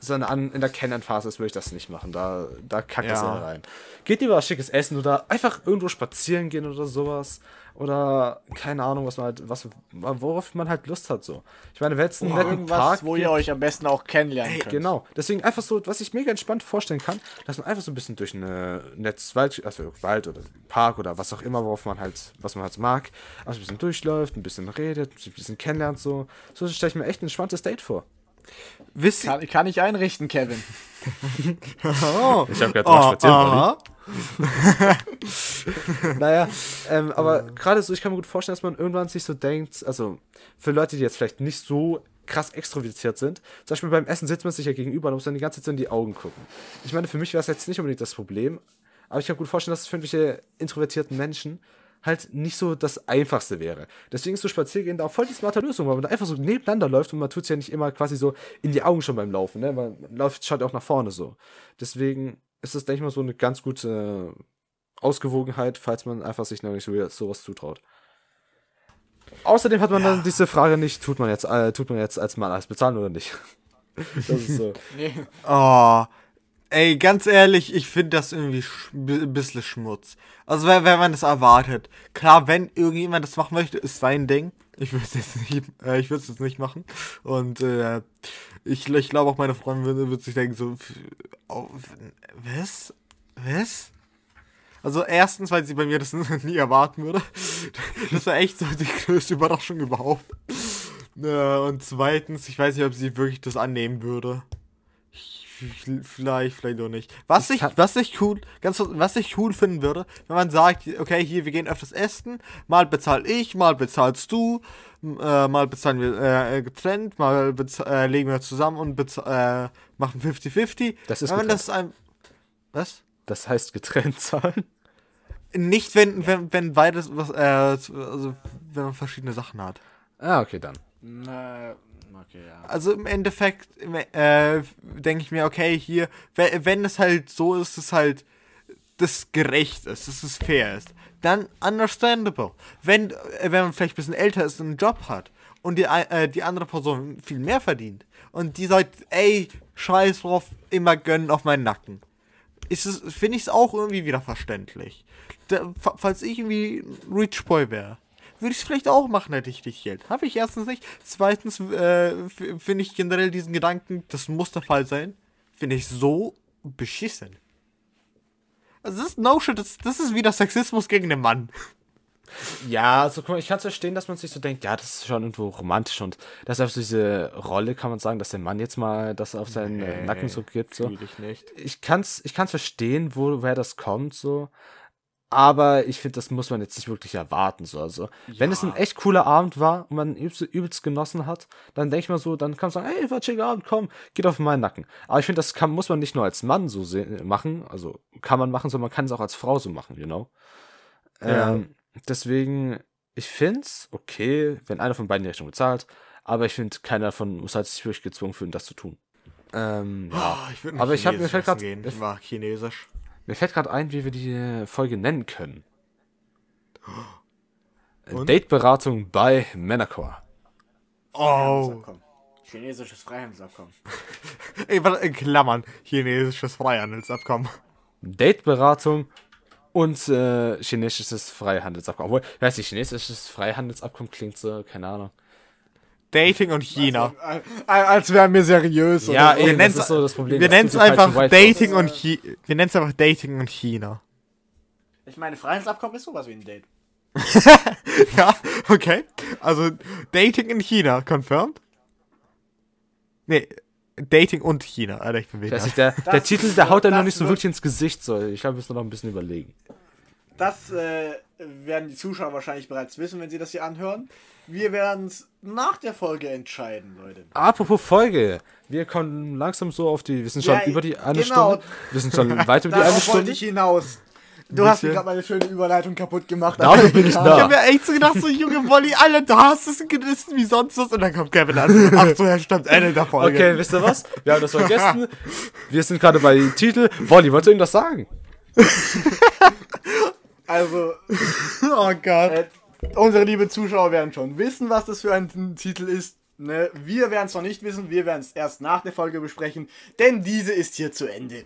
so in, in der Kennenlernphase ist, würde ich das nicht machen. Da, da kackt das Ja. rein. Geht lieber was schickes Essen oder einfach irgendwo spazieren gehen oder sowas. Oder keine Ahnung, was man halt, was, worauf man halt Lust hat so. Ich meine, wenn es einen netten Irgendwas, Park wo gibt- ihr euch am besten auch kennenlernen könnt. Genau. Deswegen einfach so, was ich mega entspannt vorstellen kann, dass man einfach so ein bisschen durch eine Netzwald, also Wald oder Park oder was auch immer, worauf man halt, was man halt mag, also ein bisschen durchläuft, ein bisschen redet, ein bisschen kennenlernt, so. So stelle ich mir echt ein entspanntes Date vor. Wisst? Kann, kann ich einrichten, Kevin. Oh, Ich habe gerade oh, spazieren. Naja, ähm, aber gerade so, ich kann mir gut vorstellen, dass man irgendwann sich so denkt, also für Leute, die jetzt vielleicht nicht so krass extrovertiert sind. Zum Beispiel beim Essen sitzt man sich ja gegenüber und muss dann die ganze Zeit in die Augen gucken. Ich meine, für mich wäre es jetzt nicht unbedingt das Problem, aber ich kann gut vorstellen, dass es für irgendwelche introvertierten Menschen halt nicht so das Einfachste wäre. Deswegen ist so Spaziergehen da auch voll die smarte Lösung, weil man da einfach so nebeneinander läuft und man tut es ja nicht immer quasi so in die Augen schon beim Laufen, ne? Man läuft, schaut auch nach vorne so. Deswegen ist das, denke ich mal, so eine ganz gute Ausgewogenheit, falls man einfach sich noch nicht so sowas zutraut. Außerdem hat man dann diese Frage nicht, tut man jetzt, äh, tut man jetzt als Mann alles bezahlen oder nicht? das ist so. Nee. Oh, ey, ganz ehrlich, ich finde das irgendwie ein bisschen Schmutz. Also, wenn, wenn man das erwartet. Klar, wenn irgendjemand das machen möchte, ist sein Ding. Ich würde es jetzt nicht, äh, jetzt nicht machen. Und äh, ich, ich glaube auch meine Freundin würde, würde sich denken so, f- oh, was? Was? Also erstens, weil sie bei mir das nie erwarten würde. Das war echt so die größte Überraschung überhaupt. Äh, Und zweitens, ich weiß nicht, ob sie wirklich das annehmen würde. Ich- Vielleicht, vielleicht auch nicht. Was ich, kann- was ich cool, ganz kurz, was ich cool finden würde, wenn man sagt, okay, hier, wir gehen öfters essen, mal bezahl ich, mal bezahlst du, äh, mal bezahlen wir äh, getrennt, mal äh, legen wir zusammen und äh, machen 50-50. Das ist wenn getrennt. das ein, was? Das heißt getrennt zahlen. Nicht, wenn, wenn, wenn beides, was, äh, also, wenn man verschiedene Sachen hat. Ah, okay, dann. Na, okay, ja. Also im Endeffekt äh, denke ich mir, okay, hier, wenn, es halt so ist, dass halt das gerecht ist, dass es fair ist, dann understandable. Wenn, äh, wenn man vielleicht ein bisschen älter ist und einen Job hat und die, äh, die andere Person viel mehr verdient und die sagt, ey, scheiß drauf, immer gönnen auf meinen Nacken. Es, finde ich es auch irgendwie wieder verständlich. Da, fa- falls ich irgendwie Rich Boy wäre, würde ich es vielleicht auch machen, hätte ich dich Geld. Habe ich erstens nicht. Zweitens äh, finde ich generell diesen Gedanken, das muss der Fall sein, finde ich so beschissen. Also das ist no shit, das, das ist wieder Sexismus gegen den Mann. Ja, also guck mal, ich kann es verstehen, dass man sich so denkt, ja, das ist schon irgendwo romantisch und das ist diese Rolle, kann man sagen, dass der Mann jetzt mal das auf seinen äh, Nacken so gibt. So. Ich nicht. Ich kann's, ich kann's verstehen, woher das kommt, so. Aber ich finde, das muss man jetzt nicht wirklich erwarten. So. Also, wenn es ein echt cooler Abend war und man übelst, genossen hat, dann denke ich mal so, dann kann man sagen, hey, war ein chilliger Abend, komm, geht auf meinen Nacken. Aber ich finde, das kann, muss man nicht nur als Mann so machen, also kann man machen, sondern man kann es auch als Frau so machen, you know. Ja. Ähm, deswegen, ich finde es okay, wenn einer von beiden die Rechnung bezahlt, aber ich finde, keiner davon muss halt sich wirklich gezwungen fühlen, das zu tun. Ähm, ja. Oh, ich würde Aber ich hab- mir gehen. Ich mag Chinesisch. Mir fällt gerade ein, wie wir die äh, Folge nennen können. Und? Dateberatung bei Männercore. Oh. Chinesisches Freihandelsabkommen. Ey, warte, in Klammern. Chinesisches Freihandelsabkommen. Dateberatung und äh, chinesisches Freihandelsabkommen. Obwohl, weiß nicht, chinesisches Freihandelsabkommen klingt so, keine Ahnung. Dating und China. Als, als wären wir seriös. Ja, nennen's- das ist so das Problem. Wir nennen es falschen einfach Dating und Chi Wir nennen es einfach Dating und China. Ich meine, Freihandelsabkommen ist sowas wie ein Date. Ja, okay. Also Dating in China, confirmed? Nee, Dating und China. Alter, ich bin nicht, der, der Titel, der haut einem noch nicht so wirklich ins Gesicht. So. Ich glaube, wir müssen noch ein bisschen überlegen. Das äh, werden die Zuschauer wahrscheinlich bereits wissen, wenn sie das hier anhören. Wir werden es nach der Folge entscheiden, Leute. Apropos Folge. Wir kommen langsam so auf die. Wir sind schon Ja, über die eine genau. Stunde. Wir sind schon weit über die eine Darauf wollte Stunde. ich hinaus. Du hast mir gerade meine schöne Überleitung kaputt gemacht. Dafür bin ich Ich da. hab mir echt so gedacht, so junge Wolli, alle, da hast du es gerissen wie sonst was. Und dann kommt Kevin an. Ach so, ja, stimmt, Ende der Folge. Okay, wisst ihr was? Wir haben das vergessen. Wir sind gerade bei Titel. Wolli, wolltest du irgendwas sagen? Also, Oh Gott. äh, unsere liebe Zuschauer werden schon wissen, was das für ein Titel ist. Ne? Wir werden es noch nicht wissen, wir werden es erst nach der Folge besprechen, denn diese ist hier zu Ende.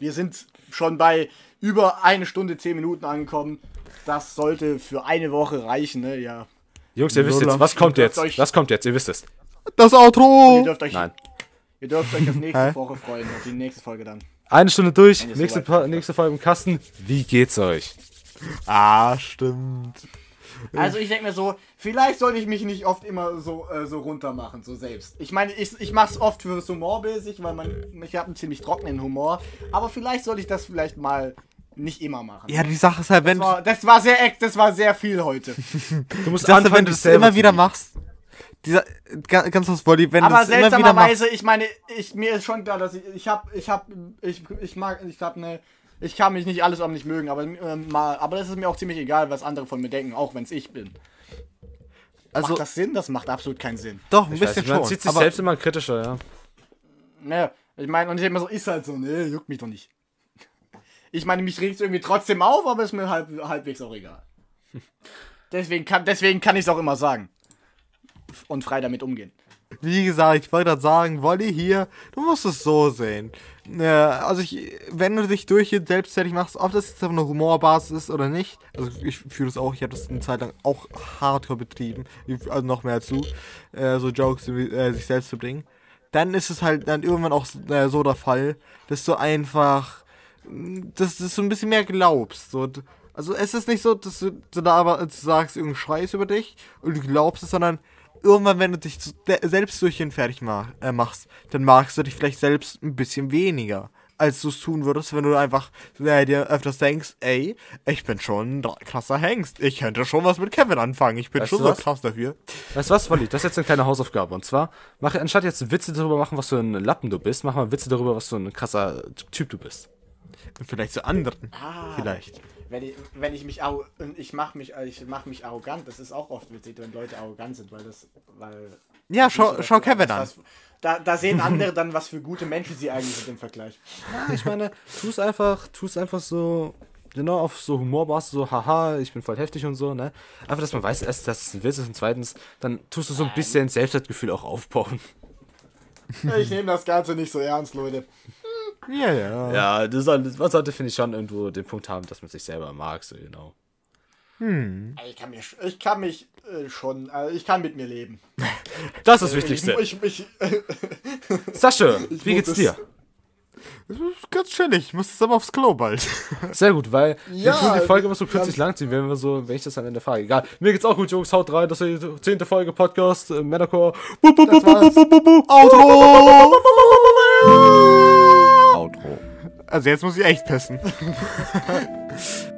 Wir sind schon bei über eine Stunde, zehn Minuten angekommen. Das sollte für eine Woche reichen, ne? Ja. Jungs, ihr wisst jetzt, was kommt Ihr jetzt? Was kommt jetzt? Ihr wisst es. Das Ihr Outro. dürft euch, Nein. ihr dürft euch auf nächste? Woche freuen, auf die nächste Folge dann. Eine Stunde durch, ihr nächste, nächste Folge im Kasten. Wie geht's euch? Ah, stimmt. Also ich denke mir so, vielleicht sollte ich mich nicht oft immer so, äh, so runter machen, so selbst. Ich meine, ich, ich mache es oft fürs Humormäßig, weil man, ich habe einen ziemlich trockenen Humor. Aber vielleicht sollte ich das vielleicht mal nicht immer machen. Ja, die Sache ist halt, wenn Das war, das war sehr ex- das war sehr viel heute. Du musst das, anfangen, wenn du es immer wieder machst, dieser, ga- ganz kurz, Wolli, wenn Aber du es immer wieder machst. seltsamerweise, ich meine, ich, mir ist schon klar, dass ich, ich hab, ich hab, ich, ich mag, ich hab ne, ich kann mich nicht alles am nicht mögen, aber, ähm, mal, aber das ist mir auch ziemlich egal, was andere von mir denken, auch wenn es ich bin. Also, macht das Sinn? Das macht absolut keinen Sinn. doch, ein Ich weiß bisschen nicht, man schon. sieht sich aber selbst immer kritischer, ja. Ne, ich meine, und ich immer so, ist halt so, ne, juckt mich doch nicht. Ich meine, mich regt es irgendwie trotzdem auf, aber ist mir halb, halbwegs auch egal. Deswegen kann, deswegen kann ich es auch immer sagen. Und frei damit umgehen. Wie gesagt, ich wollte gerade sagen, Wolli hier, du musst es so sehen. Äh, also ich, wenn du dich durch hier selbstständig machst, ob das jetzt auf einer Humorbasis ist oder nicht, also ich fühle das auch, ich habe das eine Zeit lang auch hardcore betrieben, also noch mehr du, äh, so Jokes äh, sich selbst zu bringen, dann ist es halt dann irgendwann auch äh, so der Fall, dass du einfach, dass, dass du ein bisschen mehr glaubst. So, also es ist nicht so, dass du, da aber sagst irgendeinen Scheiß über dich und du glaubst es, sondern irgendwann, wenn du dich zu- de- selbst durch ihn fertig mach, äh, machst, dann magst du dich vielleicht selbst ein bisschen weniger, als du es tun würdest, wenn du einfach äh, dir öfters denkst, ey, ich bin schon ein krasser Hengst. Ich könnte schon was mit Kevin anfangen. Ich bin Weißt schon so was? krass dafür. Weißt du was, Wolli? Das ist jetzt eine kleine Hausaufgabe. Und zwar, mach, anstatt jetzt Witze darüber machen, was für ein Lappen du bist, mach mal Witze darüber, was für ein krasser Typ du bist. Und vielleicht zu anderen. Ah. Vielleicht. Wenn ich, wenn ich mich ich mach mich ich mach mich arrogant, das ist auch oft witzig, wenn Leute arrogant sind, weil das weil Ja, schau, schau Kevin an. was- Da, da sehen andere dann, was für gute Menschen sie eigentlich sind im Vergleich. Ja, ich meine, tu es einfach, tu es einfach so, genau, auf so Humorbasis, so, haha, ich bin voll heftig und so, ne? Einfach, dass man weiß, erst, dass es ein Witz ist und zweitens, dann tust du so ein bisschen Selbstwertgefühl auch aufbauen. Ich nehme das Ganze nicht so ernst, Leute. Ja, ja. Ja, das sollte, man sollte, finde ich, schon irgendwo den Punkt haben, dass man sich selber mag, so genau. Ich kann, mir, sch- ich kann mich äh, schon, äh, ich kann mit mir leben. Das ist das Wichtigste. Ich, ich, ich, Sascha, wie geht's dir? Ganz chillig. Ich muss jetzt aber aufs Klo bald. Sehr gut, weil Ja, wir tun die Folge immer so kürzlich langziehen, wenn wir so, wenn ich das am Ende frage. Egal. Mir geht's auch gut, Jungs. Haut rein. Das ist die zehnte Folge Podcast, äh. Outro! Outro. Also jetzt muss ich echt pissen.